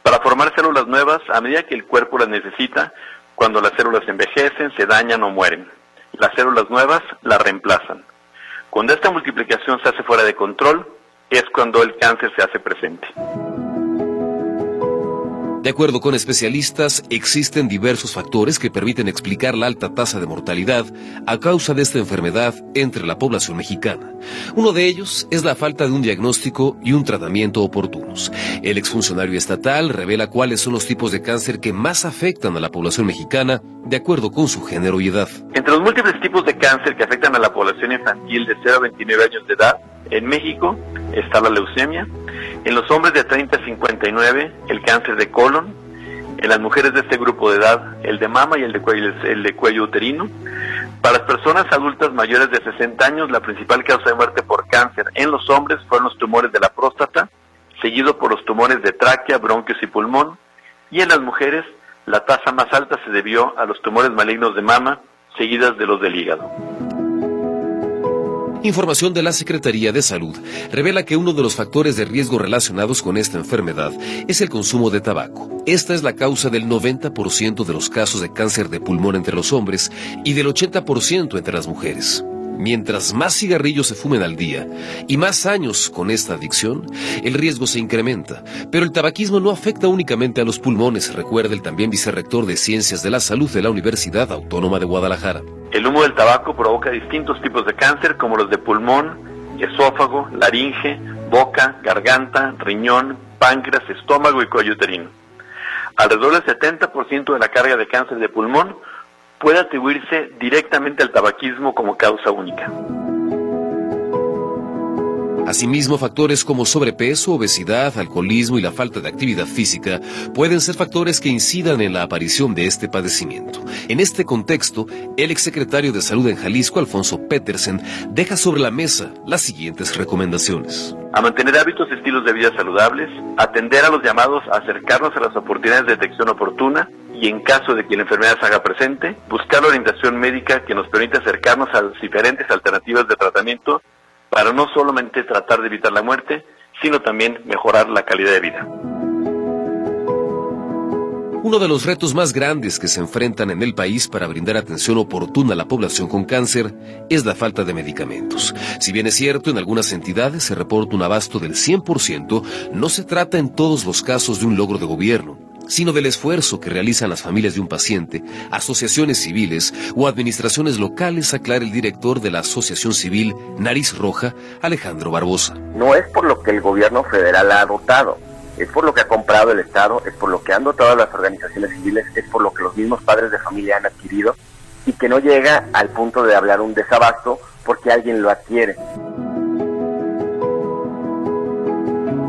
para formar células nuevas a medida que el cuerpo las necesita cuando las células envejecen, se dañan o mueren. Las células nuevas las reemplazan. Cuando esta multiplicación se hace fuera de control, es cuando el cáncer se hace presente. De acuerdo con especialistas, existen diversos factores que permiten explicar la alta tasa de mortalidad a causa de esta enfermedad entre la población mexicana. Uno de ellos es la falta de un diagnóstico y un tratamiento oportunos. El exfuncionario estatal revela cuáles son los tipos de cáncer que más afectan a la población mexicana de acuerdo con su género y edad. Entre los múltiples tipos de cáncer que afectan a la población infantil de 0 a 29 años de edad, en México está la leucemia, en los hombres de 30 a 59 el cáncer de colon, en las mujeres de este grupo de edad el de mama y el de cuello, el de cuello uterino. Para las personas adultas mayores de 60 años la principal causa de muerte por cáncer en los hombres fueron los tumores de la próstata, seguido por los tumores de tráquea, bronquios y pulmón, y en las mujeres la tasa más alta se debió a los tumores malignos de mama, seguidas de los del hígado. Información de la Secretaría de Salud revela que uno de los factores de riesgo relacionados con esta enfermedad es el consumo de tabaco. Esta es la causa del 90% de los casos de cáncer de pulmón entre los hombres y del 80% entre las mujeres. Mientras más cigarrillos se fumen al día y más años con esta adicción, el riesgo se incrementa. Pero el tabaquismo no afecta únicamente a los pulmones, recuerda el también vicerrector de Ciencias de la Salud de la Universidad Autónoma de Guadalajara. El humo del tabaco provoca distintos tipos de cáncer como los de pulmón, esófago, laringe, boca, garganta, riñón, páncreas, estómago y cuello. Alrededor del 70% de la carga de cáncer de pulmón puede atribuirse directamente al tabaquismo como causa única. Asimismo, factores como sobrepeso, obesidad, alcoholismo y la falta de actividad física pueden ser factores que incidan en la aparición de este padecimiento. En este contexto, el exsecretario de Salud en Jalisco, Alfonso Petersen, deja sobre la mesa las siguientes recomendaciones. A mantener hábitos y estilos de vida saludables, atender a los llamados a acercarnos a las oportunidades de detección oportuna y en caso de que la enfermedad se haga presente, buscar la orientación médica que nos permita acercarnos a las diferentes alternativas de tratamiento para no solamente tratar de evitar la muerte, sino también mejorar la calidad de vida. Uno de los retos más grandes que se enfrentan en el país para brindar atención oportuna a la población con cáncer es la falta de medicamentos. Si bien es cierto, en algunas entidades se reporta un abasto del 100%, no se trata en todos los casos de un logro de gobierno sino del esfuerzo que realizan las familias de un paciente, asociaciones civiles o administraciones locales, aclara el director de la Asociación Civil Nariz Roja, Alejandro Barbosa. No es por lo que el gobierno federal ha dotado, es por lo que ha comprado el Estado, es por lo que han dotado las organizaciones civiles, es por lo que los mismos padres de familia han adquirido y que no llega al punto de hablar un desabasto porque alguien lo adquiere.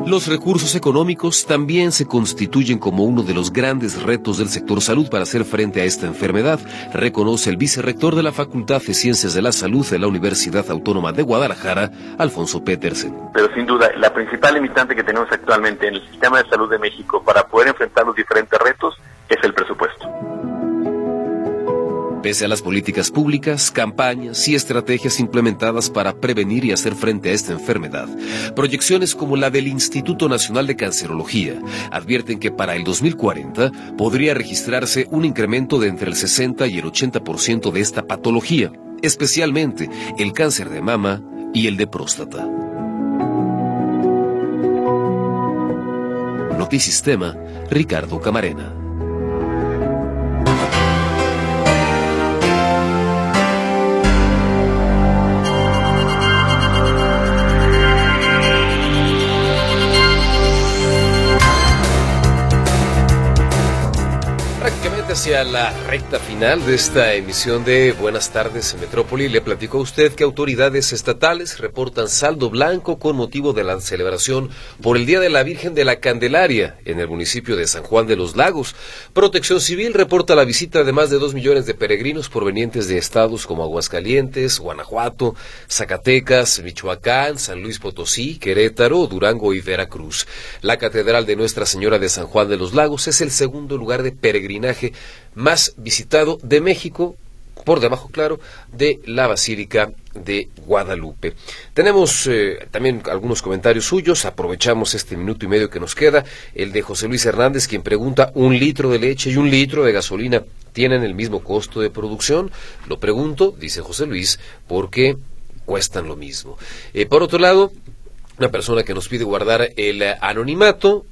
Los recursos económicos también se constituyen como uno de los grandes retos del sector salud para hacer frente a esta enfermedad, reconoce el vicerrector de la Facultad de Ciencias de la Salud de la Universidad Autónoma de Guadalajara, Alfonso Petersen. Pero sin duda, la principal limitante que tenemos actualmente en el sistema de salud de México para poder enfrentar los diferentes retos es el presupuesto. Pese a las políticas públicas, campañas y estrategias implementadas para prevenir y hacer frente a esta enfermedad, proyecciones como la del Instituto Nacional de Cancerología advierten que para el 2040 podría registrarse un incremento de entre el 60 y el 80% de esta patología, especialmente el cáncer de mama y el de próstata. Notisistema, Ricardo Camarena. La recta final de esta emisión de Buenas tardes en Metrópoli. Le platicó a usted que autoridades estatales reportan saldo blanco con motivo de la celebración por el Día de la Virgen de la Candelaria en el municipio de San Juan de los Lagos. Protección Civil reporta la visita de más de dos millones de peregrinos provenientes de estados como Aguascalientes, Guanajuato, Zacatecas, Michoacán, San Luis Potosí, Querétaro, Durango y Veracruz. La Catedral de Nuestra Señora de San Juan de los Lagos es el segundo lugar de peregrinaje más visitado de México, por debajo, claro, de la Basílica de Guadalupe. Tenemos eh, también algunos comentarios suyos, aprovechamos este minuto y medio que nos queda, el de José Luis Hernández, quien pregunta, ¿un litro de leche y un litro de gasolina tienen el mismo costo de producción? Lo pregunto, dice José Luis, porque cuestan lo mismo. Eh, por otro lado, una persona que nos pide guardar el anonimato,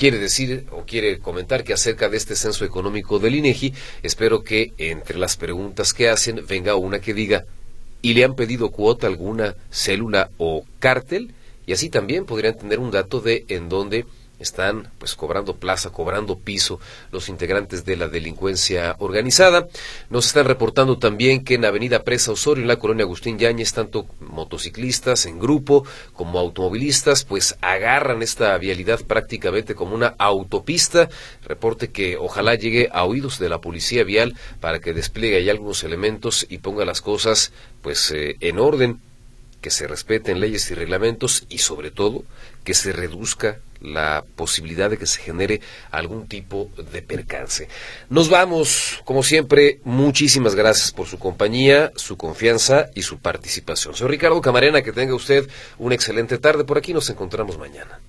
quiere decir o quiere comentar que acerca de este censo económico del INEGI, espero que entre las preguntas que hacen venga una que diga, ¿y le han pedido cuota alguna célula o cártel? Y así también podrían tener un dato de en dónde están pues cobrando plaza, cobrando piso los integrantes de la delincuencia organizada. Nos están reportando también que en Avenida Presa Osorio, en la colonia Agustín Yáñez, tanto motociclistas en grupo como automovilistas, pues agarran esta vialidad prácticamente como una autopista. Reporte que ojalá llegue a oídos de la policía vial para que despliegue ahí algunos elementos y ponga las cosas pues eh, en orden que se respeten leyes y reglamentos y sobre todo que se reduzca la posibilidad de que se genere algún tipo de percance. Nos vamos, como siempre, muchísimas gracias por su compañía, su confianza y su participación. Soy Ricardo Camarena, que tenga usted una excelente tarde. Por aquí nos encontramos mañana.